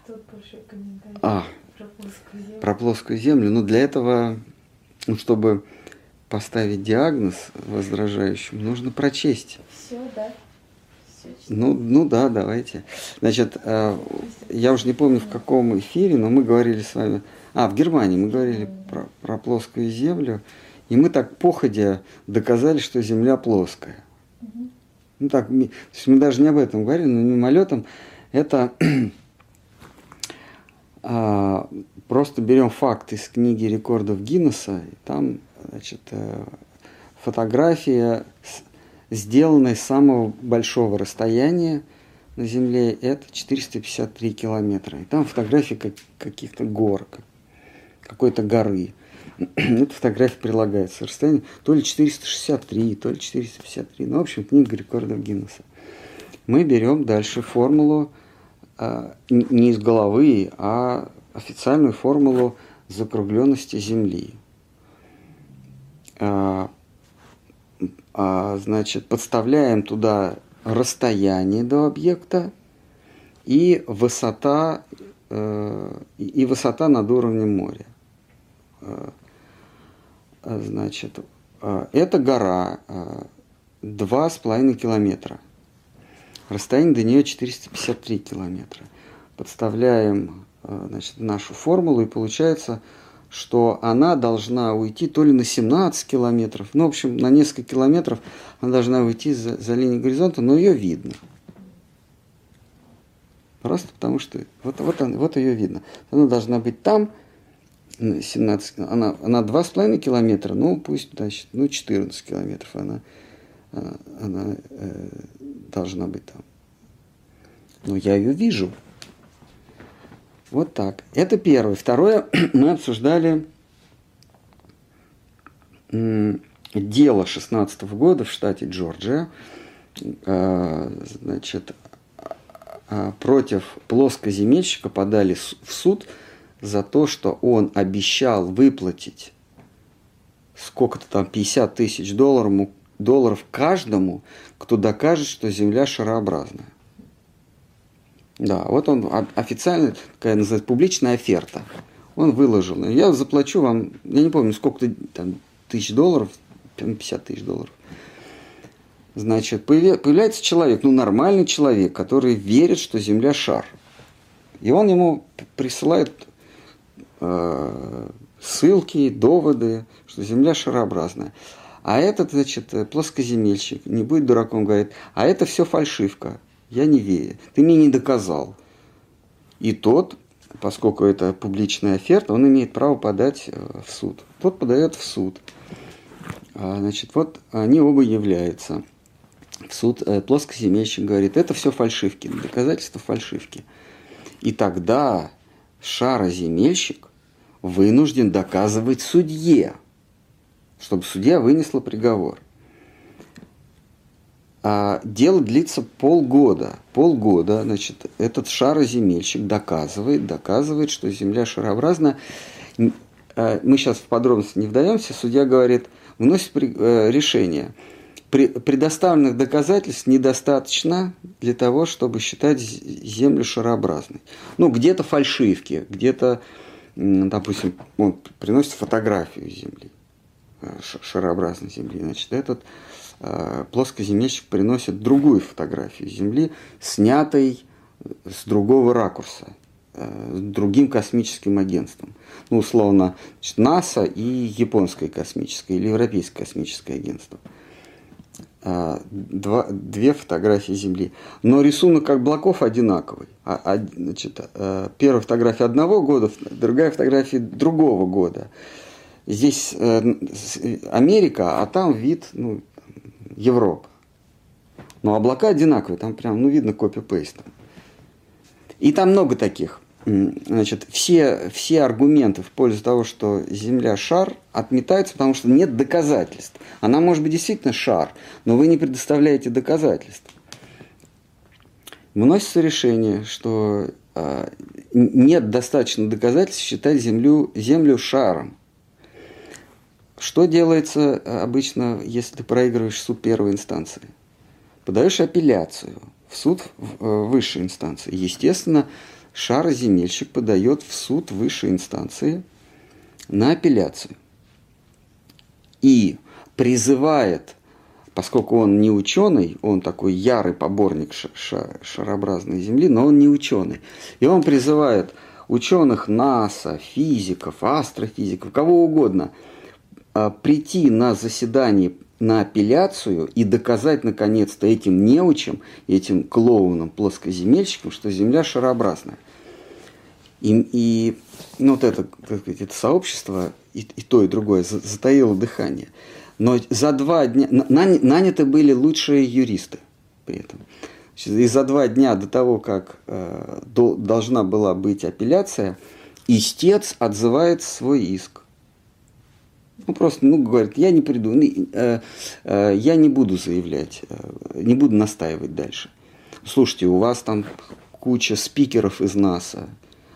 Speaker 4: тут большой комментарий
Speaker 1: а,
Speaker 4: про плоскую землю.
Speaker 1: Про плоскую землю. Ну, для этого, ну, чтобы поставить диагноз возражающим, нужно прочесть.
Speaker 4: Все, да.
Speaker 1: ну, ну да, давайте. Значит, э, я уже не помню в каком эфире, но мы говорили с вами. А, в Германии мы говорили про, про плоскую землю, и мы так походя доказали, что Земля плоская. Ну так, то есть мы даже не об этом говорили, но мимолетом это *clears throat* а, просто берем факт из книги рекордов Гиннесса, и там, значит, э, фотография, сделанная с самого большого расстояния на Земле, это 453 километра. И там фотографии как, каких-то гор, какой-то горы. *clears throat* Эта фотография прилагается. Расстояние то ли 463, то ли 453. Ну, в общем, книга рекордов Гиннесса. Мы берем дальше формулу а, не из головы, а официальную формулу закругленности Земли. А, а, значит, подставляем туда расстояние до объекта и высота, э, и высота над уровнем моря. А, значит, а, это гора а, два с половиной километра. Расстояние до нее 453 километра. Подставляем значит, нашу формулу и получается, что она должна уйти то ли на 17 километров, ну, в общем, на несколько километров она должна уйти за, за линией горизонта, но ее видно. Просто потому что вот, вот, вот ее видно. Она должна быть там, 17, она, она 2,5 километра, ну пусть, значит, ну 14 километров она, она, она э, должна быть там. Но я ее вижу. Вот так. Это первое. Второе, *clears throat* мы обсуждали дело 16 года в штате Джорджия, э, значит, э, против плоскоземельщика подали в суд за то, что он обещал выплатить сколько-то там, 50 тысяч долларов, долларов каждому, кто докажет, что Земля шарообразная. Да, вот он официально, такая называется, публичная оферта. Он выложил. Я заплачу вам, я не помню, сколько там тысяч долларов, 50 тысяч долларов. Значит, появляется человек, ну, нормальный человек, который верит, что Земля шар. И он ему присылает ссылки, доводы, что Земля шарообразная. А этот, значит, плоскоземельщик, не будет дураком, говорит, а это все фальшивка, я не верю, ты мне не доказал. И тот, поскольку это публичная оферта, он имеет право подать э, в суд. Тот подает в суд. А, значит, вот они оба являются. В суд э, плоскоземельщик говорит, это все фальшивки, доказательства фальшивки. И тогда шароземельщик вынужден доказывать судье, чтобы судья вынесла приговор. А дело длится полгода. Полгода, значит, этот шароземельщик доказывает, доказывает, что Земля шарообразна. А, мы сейчас в подробности не вдаемся. Судья говорит – выносит э, решение. Предоставленных доказательств недостаточно для того, чтобы считать Землю шарообразной. Ну, где-то фальшивки, где-то, допустим, он приносит фотографию Земли, э, шарообразной Земли. Значит, этот э, плоскоземельщик приносит другую фотографию Земли, снятой с другого ракурса, с другим космическим агентством ну, условно, значит, НАСА и японское космическое или европейское космическое агентство. А, два, две фотографии Земли. Но рисунок облаков одинаковый. А, а, значит, а, первая фотография одного года, другая фотография другого года. Здесь а, Америка, а там вид ну, Европа. Но облака одинаковые, там прям, ну, видно копи-пейст. И там много таких значит, все, все аргументы в пользу того, что Земля шар, отметаются, потому что нет доказательств. Она может быть действительно шар, но вы не предоставляете доказательств. Выносится решение, что э, нет достаточно доказательств считать Землю, Землю шаром. Что делается обычно, если ты проигрываешь суд первой инстанции? Подаешь апелляцию в суд э, высшей инстанции. Естественно, шароземельщик подает в суд высшей инстанции на апелляцию и призывает, поскольку он не ученый, он такой ярый поборник шарообразной Земли, но он не ученый, и он призывает ученых НАСА, физиков, астрофизиков, кого угодно, а, прийти на заседание на апелляцию и доказать наконец-то этим неучим, этим клоунам, плоскоземельщикам, что Земля шарообразная. И, и ну, вот это, так сказать, это сообщество, и, и то, и другое, затаило дыхание. Но за два дня наняты были лучшие юристы при этом. И за два дня до того, как э, до, должна была быть апелляция, истец отзывает свой иск. Ну, просто, ну, говорит, я не приду, ну, э, э, я не буду заявлять, э, не буду настаивать дальше. Слушайте, у вас там куча спикеров из НАСА.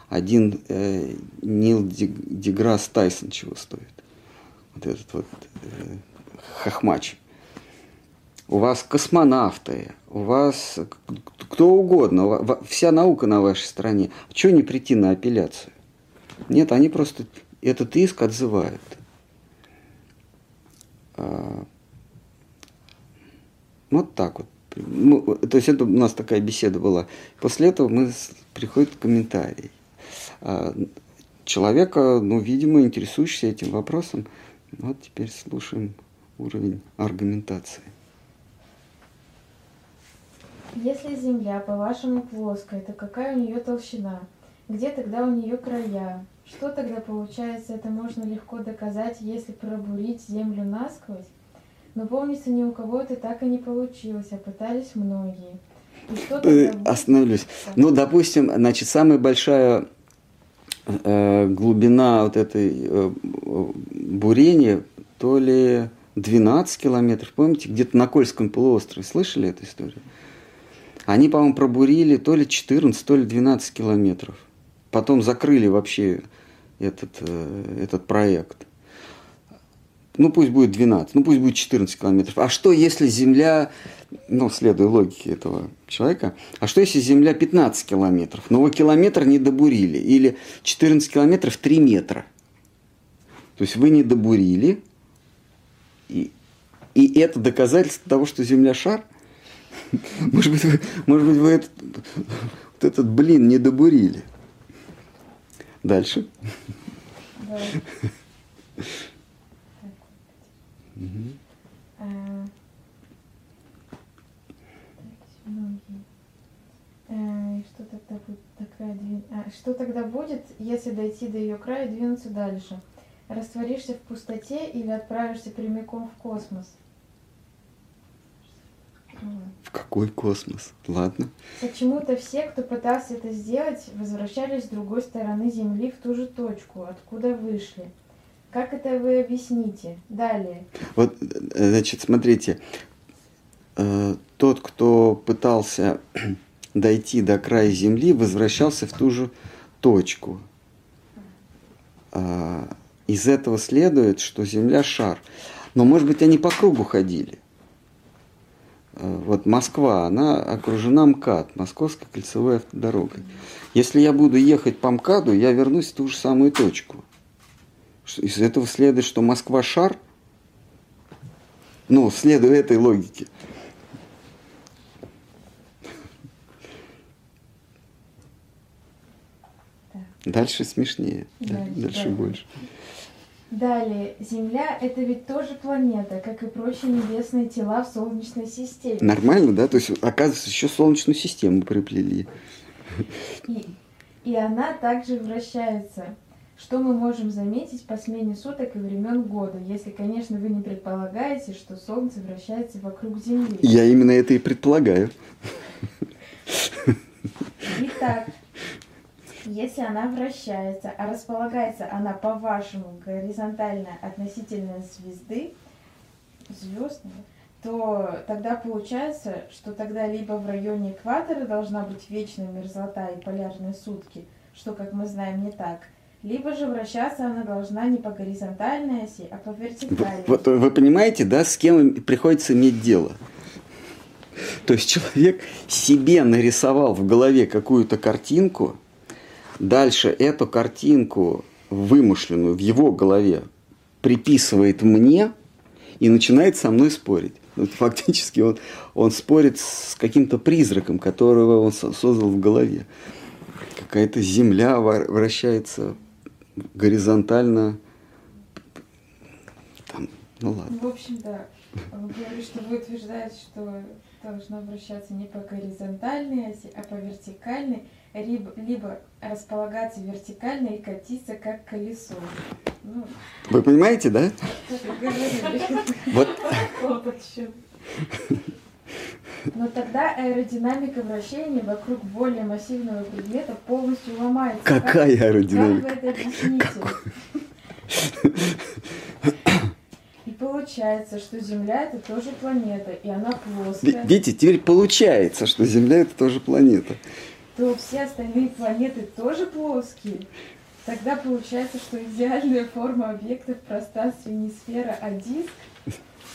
Speaker 1: Один э, Нил Деграсс Тайсон чего стоит. Вот этот вот э, хохмач. У вас космонавты, у вас кто угодно, вся наука на вашей стороне. Чего не прийти на апелляцию? Нет, они просто этот иск отзывают. А, вот так вот. Ну, то есть это у нас такая беседа была. После этого мы приходит комментарий. А, человека, ну, видимо, интересующийся этим вопросом. Вот теперь слушаем уровень аргументации.
Speaker 4: Если Земля, по-вашему, плоская, то какая у нее толщина? Где тогда у нее края? Что тогда получается, это можно легко доказать, если пробурить землю насквозь? Но помнится, ни у кого это так и не получилось, а пытались многие.
Speaker 1: И что э, тогда... Остановлюсь. Ну, допустим, значит, самая большая э, глубина вот этой э, бурения, то ли 12 километров. Помните, где-то на Кольском полуострове. Слышали эту историю? Они, по-моему, пробурили то ли 14, то ли 12 километров. Потом закрыли вообще этот, э, этот проект. Ну, пусть будет 12, ну, пусть будет 14 километров. А что, если Земля, ну, следуя логике этого человека, а что, если Земля 15 километров, но вы километр не добурили, или 14 километров 3 метра? То есть вы не добурили, и, и это доказательство того, что Земля шар? *laughs* Может быть, вы, может быть, вы этот, вот этот блин не добурили? Дальше.
Speaker 4: Э, Что тогда будет а, Что тогда будет, если дойти до ее края и двинуться дальше? Растворишься в пустоте или отправишься прямиком в космос? Вот.
Speaker 1: В какой космос? Ладно.
Speaker 4: Почему-то все, кто пытался это сделать, возвращались с другой стороны Земли в ту же точку, откуда вышли. Как это вы объясните? Далее.
Speaker 1: Вот, э, значит, смотрите, э, тот, кто пытался *clears throat* дойти до края Земли, возвращался в ту же точку. А, Из этого следует, что Земля шар. Но, может быть, они по кругу ходили. Вот Москва, она окружена МКАД, Московской кольцевой автодорогой. Если я буду ехать по МКАДу, я вернусь в ту же самую точку. Из этого следует, что Москва шар, ну, следуя этой логике. Дальше смешнее, да,
Speaker 4: Дальше,
Speaker 1: дальше
Speaker 4: да.
Speaker 1: больше.
Speaker 4: Далее. Земля – это ведь тоже планета, как и прочие небесные тела в Солнечной системе.
Speaker 1: Нормально, да? То есть, оказывается, еще Солнечную систему приплели.
Speaker 4: И, и она также вращается. Что мы можем заметить по смене суток и времен года, если, конечно, вы не предполагаете, что Солнце вращается вокруг Земли.
Speaker 1: Я именно это и предполагаю.
Speaker 4: Итак, если она вращается, а располагается она, по-вашему, горизонтально относительно звезды, звездной, то тогда получается, что тогда либо в районе экватора должна быть вечная мерзлота и полярные сутки, что, как мы знаем, не так, либо же вращаться она должна не по горизонтальной оси, а по вертикальной.
Speaker 1: Вот вы понимаете, да, с кем приходится иметь дело? То есть человек себе нарисовал в голове какую-то картинку, дальше эту картинку вымышленную в его голове приписывает мне и начинает со мной спорить. Фактически он, он спорит с каким-то призраком, которого он со- создал в голове. Какая-то земля вращается горизонтально. Там, ну ладно.
Speaker 4: В общем, да. Вы говорите, что вы утверждаете, что должна вращаться не по горизонтальной оси, а по вертикальной, либо, располагаться вертикально и катиться как колесо. Ну,
Speaker 1: Вы понимаете, да?
Speaker 4: как.
Speaker 1: Вот.
Speaker 4: Но тогда аэродинамика вращения вокруг более массивного предмета полностью ломается. Как-
Speaker 1: какая
Speaker 4: Как
Speaker 1: аэродинамика.
Speaker 4: вы это объясните? И получается, что Земля это тоже планета, и она плоская.
Speaker 1: Видите, теперь получается, что Земля это тоже планета.
Speaker 4: То все остальные планеты тоже плоские. Тогда получается, что идеальная форма объекта в пространстве не сфера, а диск,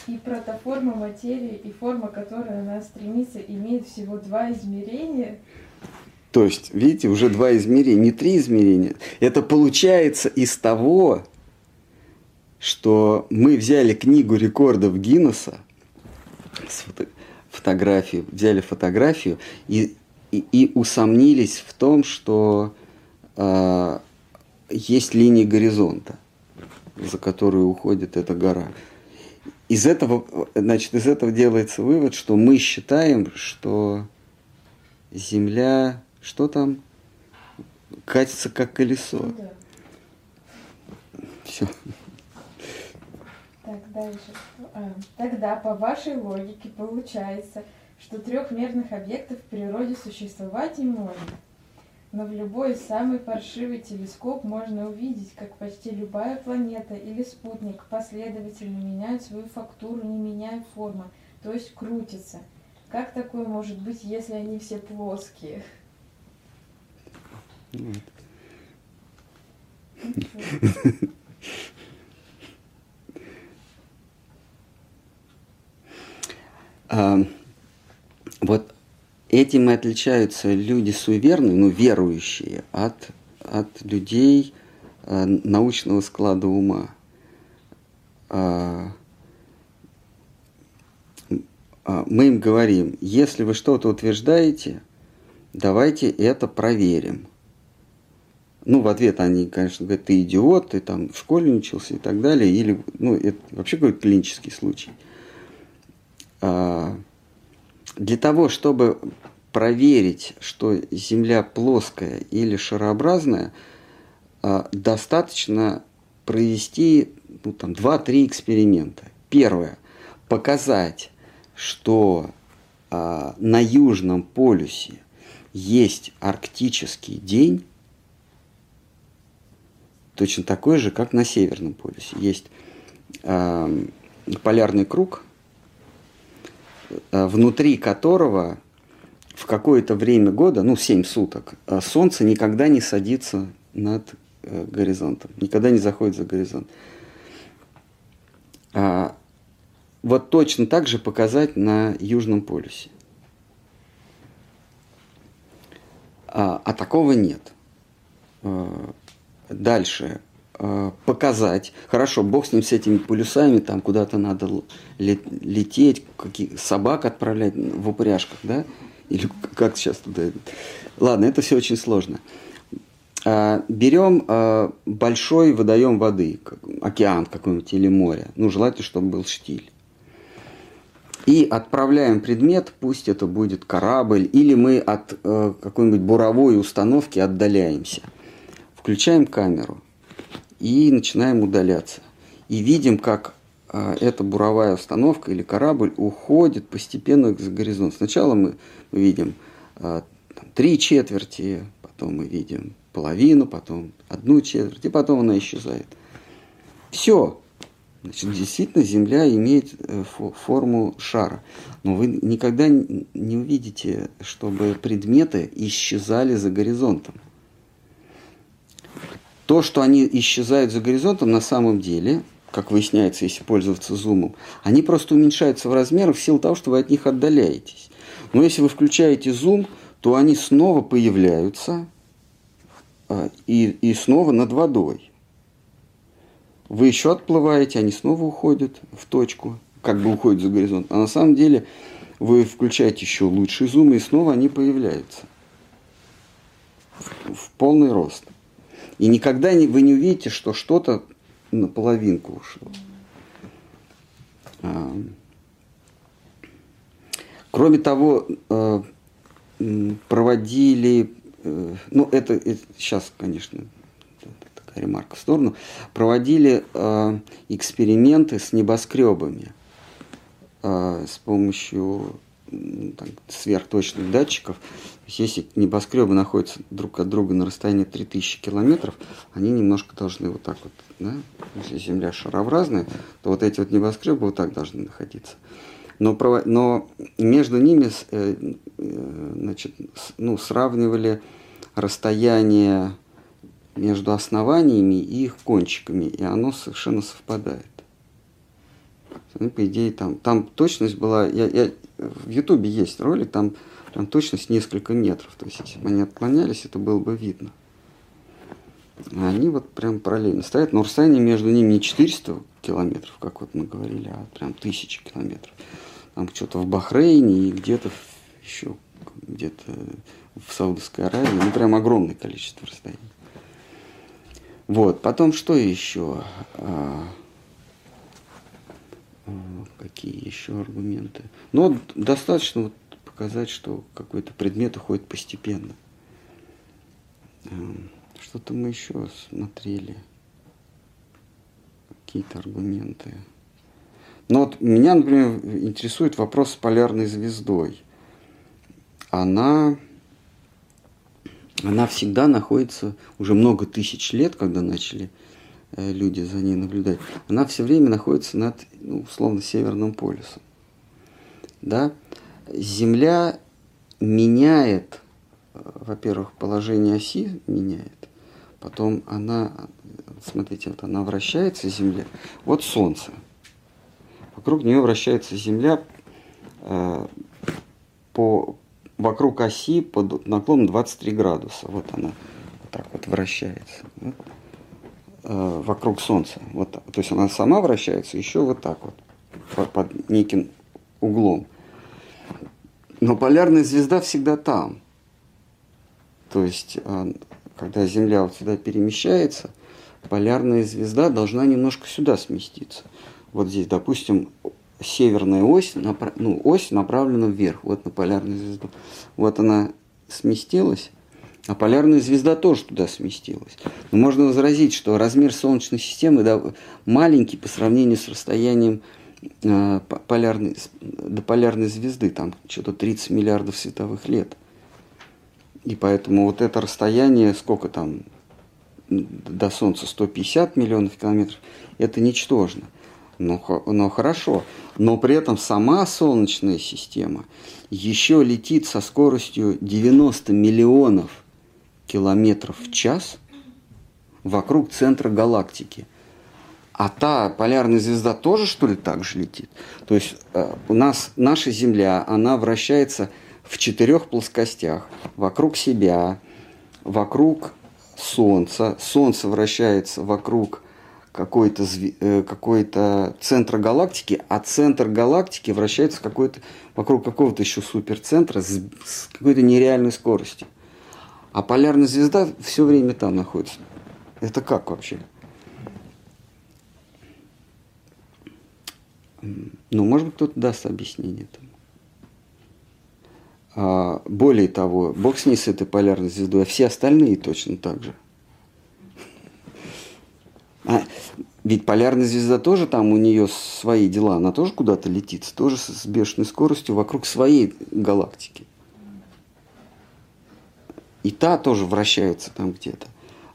Speaker 4: и протоформа материи, и форма, к которой она стремится, имеет всего два измерения.
Speaker 1: То есть, видите, уже два измерения, не три измерения. Это получается из того, что мы взяли книгу рекордов Гиннесса, фотографию, взяли фотографию и, и, и усомнились в том, что а, есть линия горизонта, за которую уходит эта гора. Из этого, значит, из этого делается вывод, что мы считаем, что Земля, что там, катится как колесо.
Speaker 4: Ну да.
Speaker 1: Все.
Speaker 4: Так, дальше. А, тогда, по вашей логике, получается, что трехмерных объектов в природе существовать не может. Но в любой самый паршивый телескоп можно увидеть, как почти любая планета или спутник последовательно меняют свою фактуру, не меняя формы, то есть крутятся. Как такое может быть, если они все плоские? *laughs*
Speaker 1: А, вот этим и отличаются люди суеверные, ну, верующие, от, от людей а, научного склада ума. А, мы им говорим, если вы что-то утверждаете, давайте это проверим. Ну, в ответ они, конечно, говорят, ты идиот, ты там в школе учился и так далее. Или, ну, это вообще какой-то клинический случай. А, для того, чтобы проверить, что Земля плоская или шарообразная, а, достаточно провести ну, там, 2-3 эксперимента. Первое. Показать, что а, на Южном полюсе есть арктический день, точно такой же, как на Северном полюсе. Есть э, полярный круг, внутри которого в какое-то время года, ну 7 суток, э, Солнце никогда не садится над э, горизонтом, никогда не заходит за горизонт. А, вот точно так же показать на Южном полюсе. А, а такого нет. Э, дальше э, показать. Хорошо, бог с ним, с этими полюсами, там куда-то надо лететь, какие, собак отправлять в упряжках, да? Или как сейчас туда. Ладно, это все очень сложно. А, берем а, большой водоем воды, океан какой-нибудь или море. Ну, желательно, чтобы был штиль. И отправляем предмет, пусть это будет корабль, или мы от э, какой-нибудь буровой установки отдаляемся – включаем камеру и начинаем удаляться. И видим, как а, эта буровая установка или корабль уходит постепенно за горизонт. Сначала мы, видим а, три четверти, потом мы видим половину, потом одну четверть, и потом она исчезает. Все. Значит, действительно, Земля имеет э, форму шара. Но вы никогда не увидите, чтобы предметы исчезали за горизонтом. То, что они исчезают за горизонтом, на самом деле, как выясняется, если пользоваться зумом, они просто уменьшаются в размерах в силу того, что вы от них отдаляетесь. Но если вы включаете зум, то они снова появляются а, и, и снова над водой. Вы еще отплываете, они снова уходят в точку, как бы уходят за горизонт. А на самом деле вы включаете еще лучший зум, и снова они появляются в, в полный рост. И никогда не, вы не увидите, что что-то на половинку ушло. А, кроме того, э, проводили, э, ну это, это сейчас, конечно, такая ремарка в сторону, проводили э, эксперименты с небоскребами с помощью там, сверхточных датчиков. Если небоскребы находятся друг от друга на расстоянии 3000 километров, они немножко должны вот так вот, да? если Земля шарообразная, то вот эти вот небоскребы вот так должны находиться. Но, но между ними э, э, значит, ну, сравнивали расстояние между основаниями и их кончиками, и оно совершенно совпадает. Ну, по идее, там, там точность была, я, я, в Ютубе есть ролик, там прям точность несколько метров. То есть, если бы они отклонялись, это было бы видно. А они вот прям параллельно стоят, но расстояние между ними не 400 километров, как вот мы говорили, а прям тысячи километров. Там что-то в Бахрейне и где-то еще где-то в Саудовской Аравии, ну прям огромное количество расстояний. Вот, потом что еще? А, Какие еще аргументы? Но достаточно вот показать, что какой-то предмет уходит постепенно. Эм, что-то мы еще смотрели. Какие-то аргументы. Но вот меня, например, интересует вопрос с полярной звездой. Она она всегда находится уже много тысяч лет, когда начали э, люди за ней наблюдать, она все время находится над, ну, условно, Северным полюсом. Да? Земля меняет, во-первых, положение оси меняет, потом она, смотрите, вот она вращается, Земля, вот Солнце. Вокруг нее вращается Земля э, по, вокруг оси под наклоном 23 градуса. Вот она вот так вот вращается. Вот. Э, вокруг Солнца. Вот, то есть она сама вращается еще вот так вот, под, под неким углом. Но полярная звезда всегда там. То есть, э, когда Земля вот сюда перемещается, полярная звезда должна немножко сюда сместиться. Вот здесь, допустим, северная ось, ну, ось направлена вверх, вот на полярную звезду. Вот она сместилась, а полярная звезда тоже туда сместилась. Но можно возразить, что размер Солнечной системы маленький по сравнению с расстоянием полярной, до полярной звезды, там что-то 30 миллиардов световых лет. И поэтому вот это расстояние, сколько там до Солнца, 150 миллионов километров, это ничтожно. Но, но хорошо. Но при этом сама Солнечная система еще летит со скоростью 90 миллионов километров в час вокруг центра галактики. А та полярная звезда тоже, что ли, так же летит? То есть э, у нас наша Земля, она вращается в четырех плоскостях. Вокруг себя, вокруг Солнца. Солнце вращается вокруг какой-то э, какой центр галактики, а центр галактики вращается какой-то, вокруг какого-то еще суперцентра с, с какой-то нереальной скоростью. А полярная звезда все время там находится. Это как вообще? Ну, может быть, кто-то даст объяснение этому. А, более того, Бог с ней с этой полярной звездой, а все остальные точно так же. А, ведь полярная звезда тоже там у нее свои дела, она тоже куда-то летит, тоже с бешеной скоростью вокруг своей галактики. И та тоже вращается там где-то.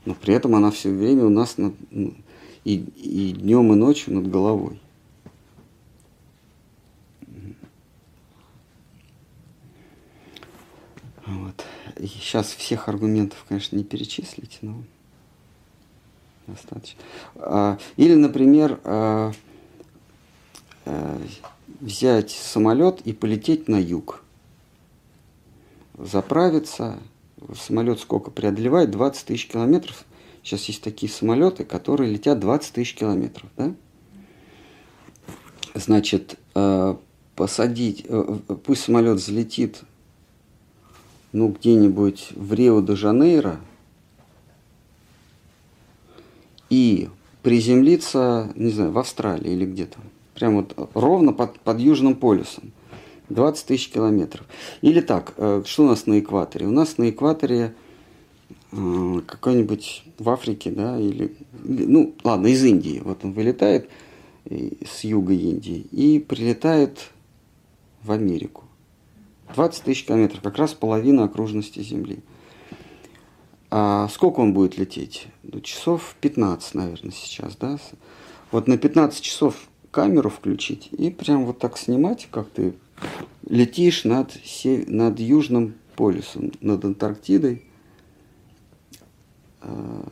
Speaker 1: Но при этом она все время у нас над, ну, и, и днем, и ночью над головой. Вот. И сейчас всех аргументов, конечно, не перечислить, но достаточно. А, или, например, а, а, взять самолет и полететь на юг. Заправиться. Самолет сколько преодолевает? 20 тысяч километров. Сейчас есть такие самолеты, которые летят 20 тысяч километров. Да? Значит, посадить, пусть самолет взлетит ну, где-нибудь в Рио-де-Жанейро – и приземлиться, не знаю, в Австралии или где-то. Прямо вот ровно под, под Южным полюсом. 20 тысяч километров. Или так, э, что у нас на экваторе? У нас на экваторе э, какой-нибудь в Африке, да, или, ну, ладно, из Индии. Вот он вылетает с юга Индии и прилетает в Америку. 20 тысяч километров, как раз половина окружности Земли. А сколько он будет лететь? Ну, часов 15, наверное, сейчас, да? Вот на 15 часов камеру включить и прям вот так снимать, как ты летишь над, сев... над Южным полюсом, над Антарктидой а,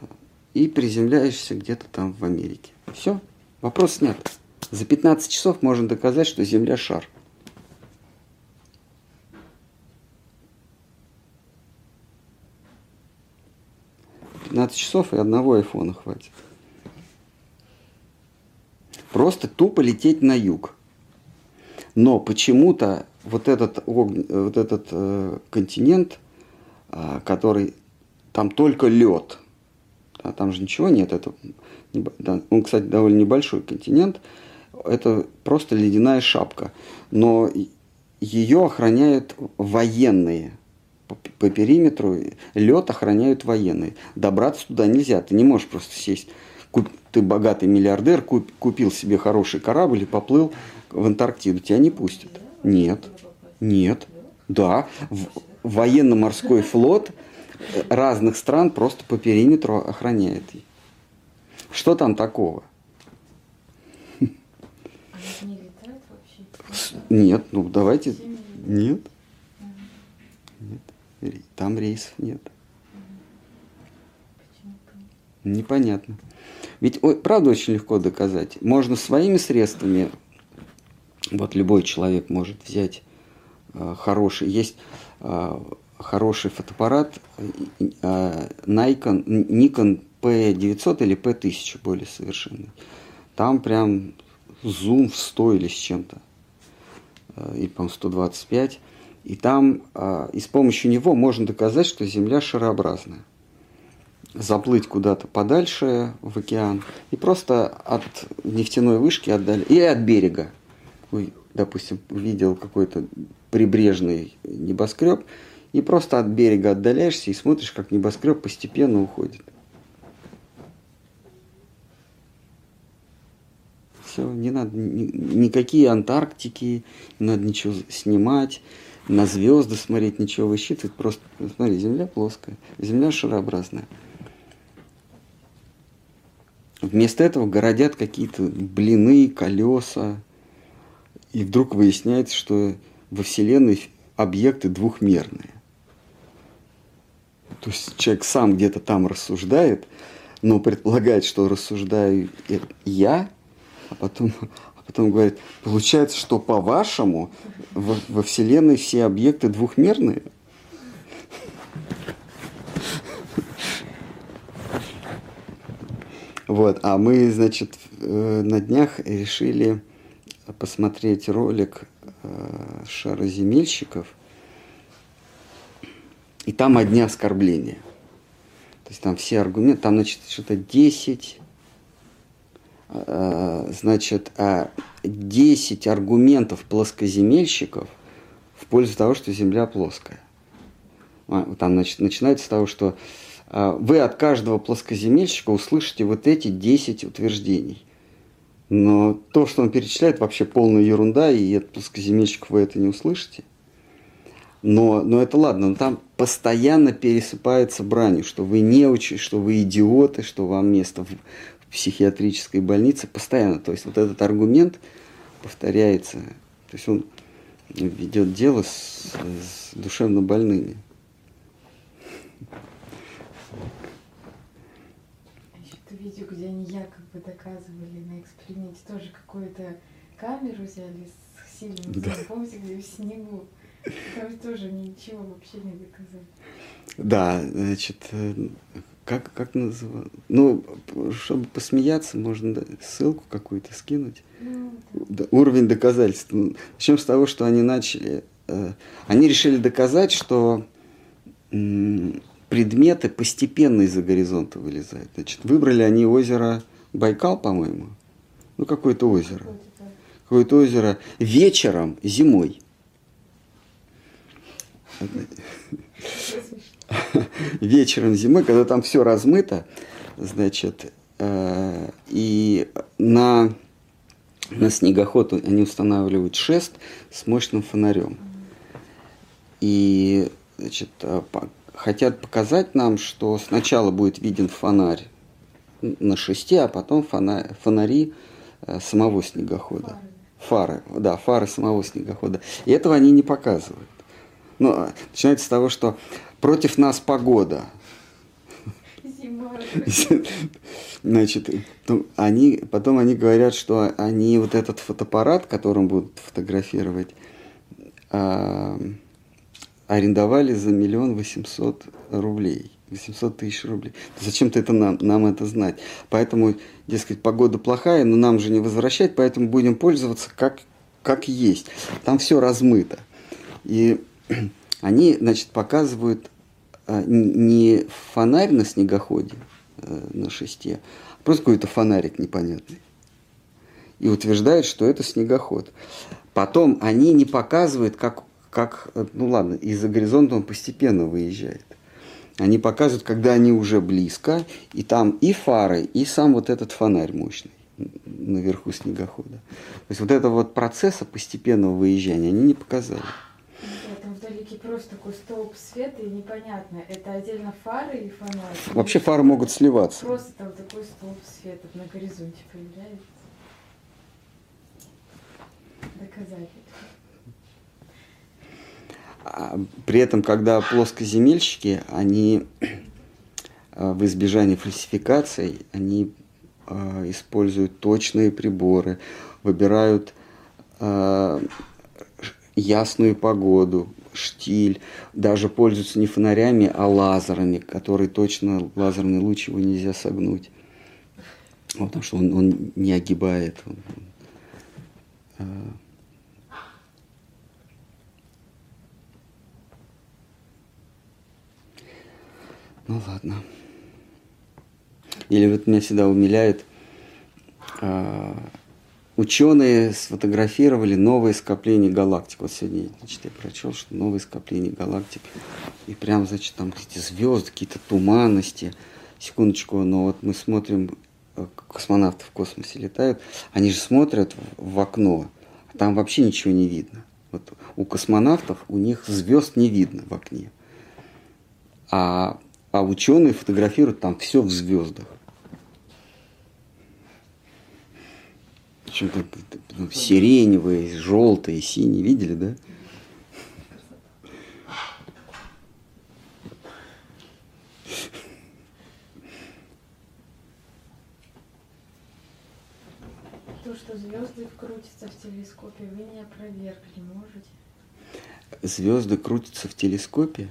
Speaker 1: и приземляешься где-то там в Америке. Все, вопрос снят. За 15 часов можно доказать, что Земля шар. 15 часов и одного айфона хватит. Просто тупо лететь на юг. Но почему-то вот этот, вот этот э, континент, э, который там только лед, а там же ничего нет, это, он, кстати, довольно небольшой континент, это просто ледяная шапка. Но ее охраняют военные – по, периметру лед охраняют военные. Добраться туда нельзя, ты не можешь просто сесть. Куп, ты богатый миллиардер, куп, купил себе хороший корабль и поплыл в Антарктиду. Тебя не пустят. Нет, нет, да. Военно-морской флот разных стран просто по периметру охраняет. Что там такого?
Speaker 7: Вообще?
Speaker 1: Нет, ну давайте. Нет. Там рейсов нет. Непонятно. Ведь, ой, правда, очень легко доказать. Можно своими средствами, вот любой человек может взять э, хороший, есть э, хороший фотоаппарат э, э, Nikon, Nikon P900 или P1000 более совершенный. Там прям зум в 100 или с чем-то. Э, Или, по-моему, 125. И там, э, и с помощью него можно доказать, что Земля шарообразная заплыть куда-то подальше в океан и просто от нефтяной вышки отдали и от берега. Ой, допустим, видел какой-то прибрежный небоскреб и просто от берега отдаляешься и смотришь, как небоскреб постепенно уходит. Все, не надо ни- никакие Антарктики, не надо ничего снимать, на звезды смотреть, ничего высчитывать. Просто смотри, Земля плоская, Земля шарообразная. Вместо этого городят какие-то блины, колеса. И вдруг выясняется, что во Вселенной объекты двухмерные. То есть человек сам где-то там рассуждает, но предполагает, что рассуждаю я, а потом, потом говорит, получается, что по-вашему во, во Вселенной все объекты двухмерные? Вот, а мы, значит, э, на днях решили посмотреть ролик э, шароземельщиков, и там одни оскорбления. То есть там все аргументы, там, значит, что-то 10, э, значит, а 10 аргументов плоскоземельщиков в пользу того, что Земля плоская. А, Там значит, начинается с того, что а, вы от каждого плоскоземельщика услышите вот эти 10 утверждений. Но то, что он перечисляет, вообще полная ерунда, и от плоскоземельщиков вы это не услышите. Но, но это ладно, но там постоянно пересыпается бранью, что вы не учи, что вы идиоты, что вам место в психиатрической больнице. Постоянно. То есть вот этот аргумент повторяется. То есть он ведет дело с, с душевно больными.
Speaker 4: Это видео, где они якобы доказывали на эксперименте, тоже какую-то камеру взяли с сильным
Speaker 1: Да.
Speaker 4: помните, где в снегу. Там тоже ничего вообще не доказали.
Speaker 1: Да, значит, э, как, как называют? Ну, чтобы посмеяться, можно да, ссылку какую-то скинуть.
Speaker 4: Ну, да.
Speaker 1: Уровень доказательств. Ну, Начнем с того, что они начали. э, Они решили доказать, что м, предметы постепенно из-за горизонта вылезают. Значит, выбрали они озеро Байкал, по-моему. Ну, какое-то озеро.
Speaker 4: Какое-то
Speaker 1: озеро вечером, зимой. *laughs* вечером зимой, когда там все размыто, значит, э, и на, на снегоход они устанавливают шест с мощным фонарем. И, значит, э, хотят показать нам, что сначала будет виден фонарь на шесте, а потом фона- фонари э, самого снегохода. Фары, да, фары самого снегохода. И этого они не показывают. Ну, начинается с того, что против нас погода.
Speaker 4: Зима.
Speaker 1: Значит, ну, они, потом они говорят, что они вот этот фотоаппарат, которым будут фотографировать, а, арендовали за миллион восемьсот рублей. 800 тысяч рублей. Зачем-то это нам, нам это знать. Поэтому, дескать, погода плохая, но нам же не возвращать, поэтому будем пользоваться как, как есть. Там все размыто. И *clears throat* они, значит, показывают не фонарь на снегоходе, э, на шесте, а просто какой-то фонарик непонятный. И утверждают, что это снегоход. Потом они не показывают, как, как э, ну ладно, из-за горизонта он постепенно выезжает. Они показывают, когда они уже близко, и там и фары, и сам вот этот фонарь мощный наверху снегохода. То есть вот этого вот процесса постепенного выезжания они не показали.
Speaker 4: Галактики просто такой столб света и непонятно, это отдельно фары или фонарь?
Speaker 1: Вообще фары могут сливаться.
Speaker 4: Просто там такой столб света на горизонте появляется. Доказать это.
Speaker 1: А При этом, когда плоскоземельщики, они а, в избежании фальсификаций, они а, используют точные приборы, выбирают ш- ясную погоду, штиль, даже пользуются не фонарями, а лазерами, которые точно, лазерный луч его нельзя согнуть. Потому что он, он не огибает. он- он, а, Ну ладно. Или вот меня всегда умиляет, а, ученые сфотографировали новые скопления галактик. Вот сегодня значит, я прочел, что новые скопления галактик. И прям, значит, там эти звезды, какие-то туманности. Секундочку, но вот мы смотрим, э, космонавты в космосе летают, они же смотрят в окно, а там вообще ничего не видно. Вот у космонавтов, у них звезд не видно в окне. А, а ученые фотографируют там все в звездах. Причем ну, сиреневые, желтые, синие. Видели, да?
Speaker 4: То, что звезды крутятся в телескопе, вы не опровергли, можете?
Speaker 1: Звезды крутятся в телескопе.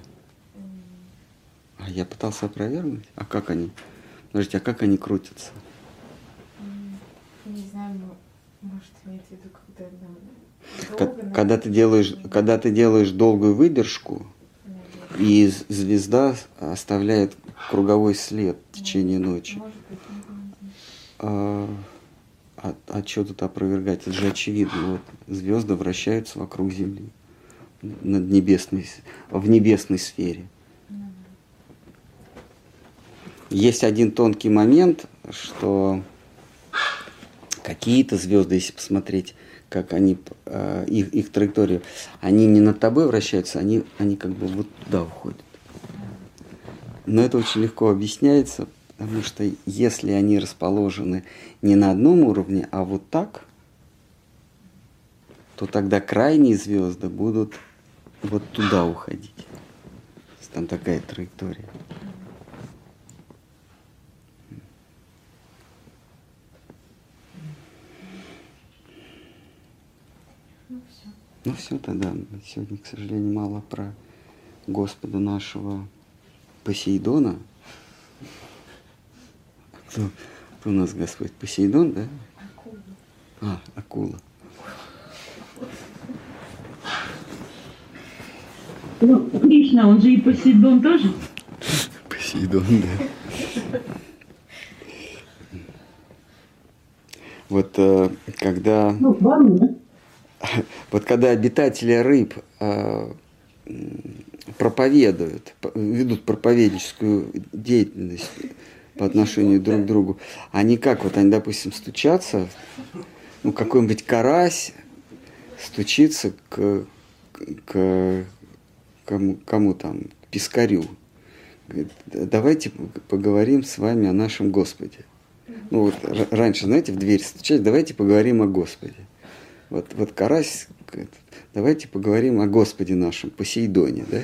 Speaker 1: А я пытался опровергнуть. А как они? Подождите, а как они крутятся?
Speaker 4: Не знаю, мо- может, имеет в виду, когда нам долго
Speaker 1: Когда ты делаешь, когда ты делаешь долгую выдержку,
Speaker 4: наверное.
Speaker 1: и звезда оставляет круговой след в течение ночи.
Speaker 4: Может быть.
Speaker 1: А, а, а что тут опровергать? Это же очевидно. Вот звезды вращаются вокруг Земли над небесной, в небесной сфере. Есть один тонкий момент, что какие-то звезды, если посмотреть, как они, э, их, их траекторию, они не над тобой вращаются, они, они как бы вот туда уходят. Но это очень легко объясняется, потому что если они расположены не на одном уровне, а вот так, то тогда крайние звезды будут вот туда уходить. Там такая траектория.
Speaker 4: Ну все
Speaker 1: тогда. Сегодня, к сожалению, мало про Господа нашего Посейдона. Кто, кто у нас Господь? Посейдон, да?
Speaker 4: Акулы.
Speaker 1: А, акула.
Speaker 5: Ну, Кришна, он же и Посейдон тоже.
Speaker 1: Посейдон, да. Вот э, когда
Speaker 5: Ну, да? *laughs*
Speaker 1: Вот когда обитатели рыб э, проповедуют, ведут проповедническую деятельность по отношению друг к другу, они как, вот они, допустим, стучатся, ну, какой-нибудь карась стучится к, к кому, кому там, к пескарю. Говорит, давайте поговорим с вами о нашем Господе. Ну вот раньше, знаете, в дверь стучать, давайте поговорим о Господе. Вот, вот Карась давайте поговорим о Господе нашем, Посейдоне, да?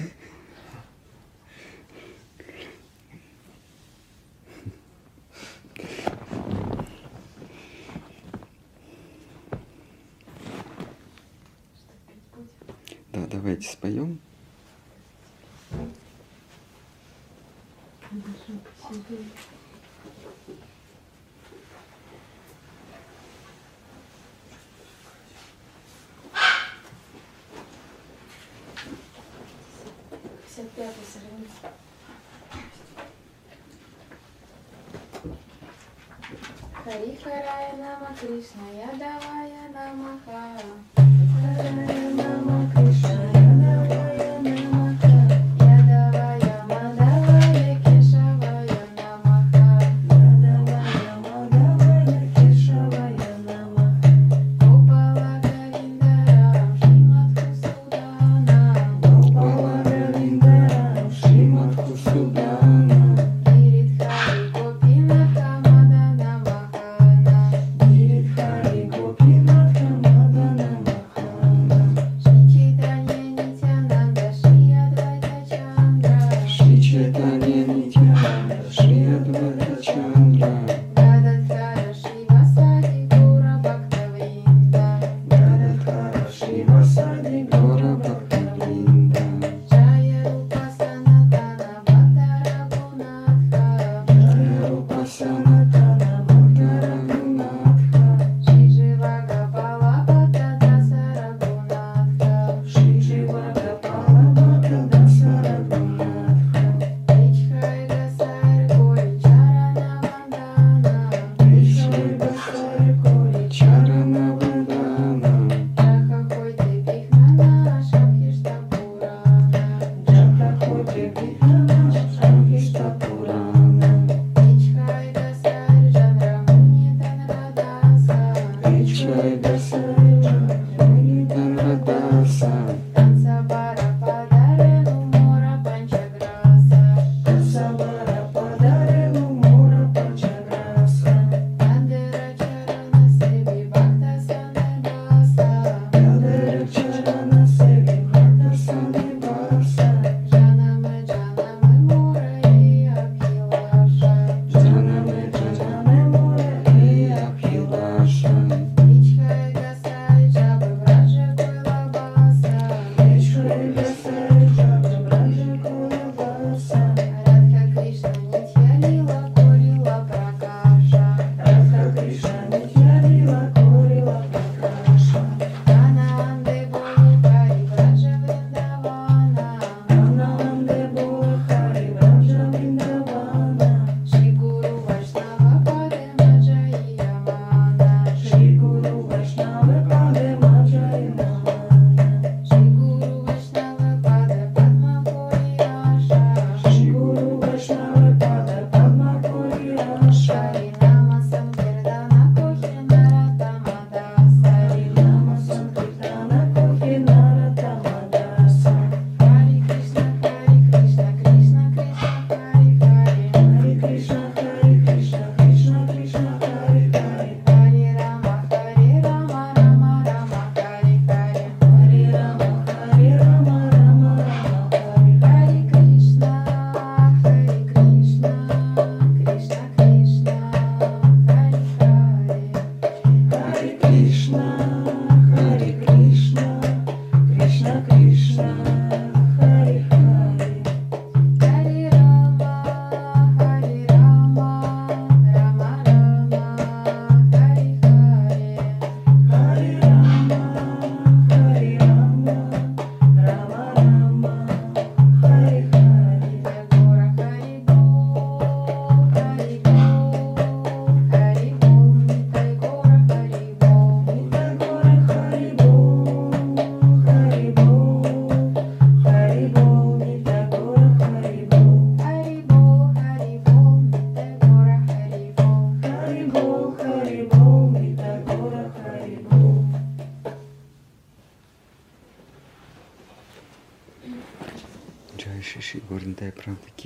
Speaker 1: Да, давайте споем.
Speaker 4: Thank you. 55 страница. Харихарая нама Кришна, я ядавая намаха.
Speaker 8: Харихарая нама Кришна,
Speaker 4: Я ядавая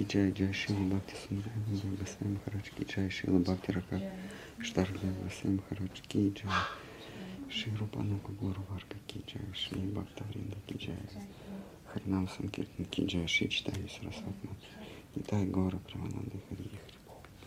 Speaker 4: Харачки чай
Speaker 1: джай шила бхакти сундрай гай басайм харачки чай шила бхакти рака штар гай басайм харачки чай ширу панука гуру варка ки чай шри бхакта вринда ки чай харинам санкиртан ки чай шри читай сарасватма Нитай гора правананды хари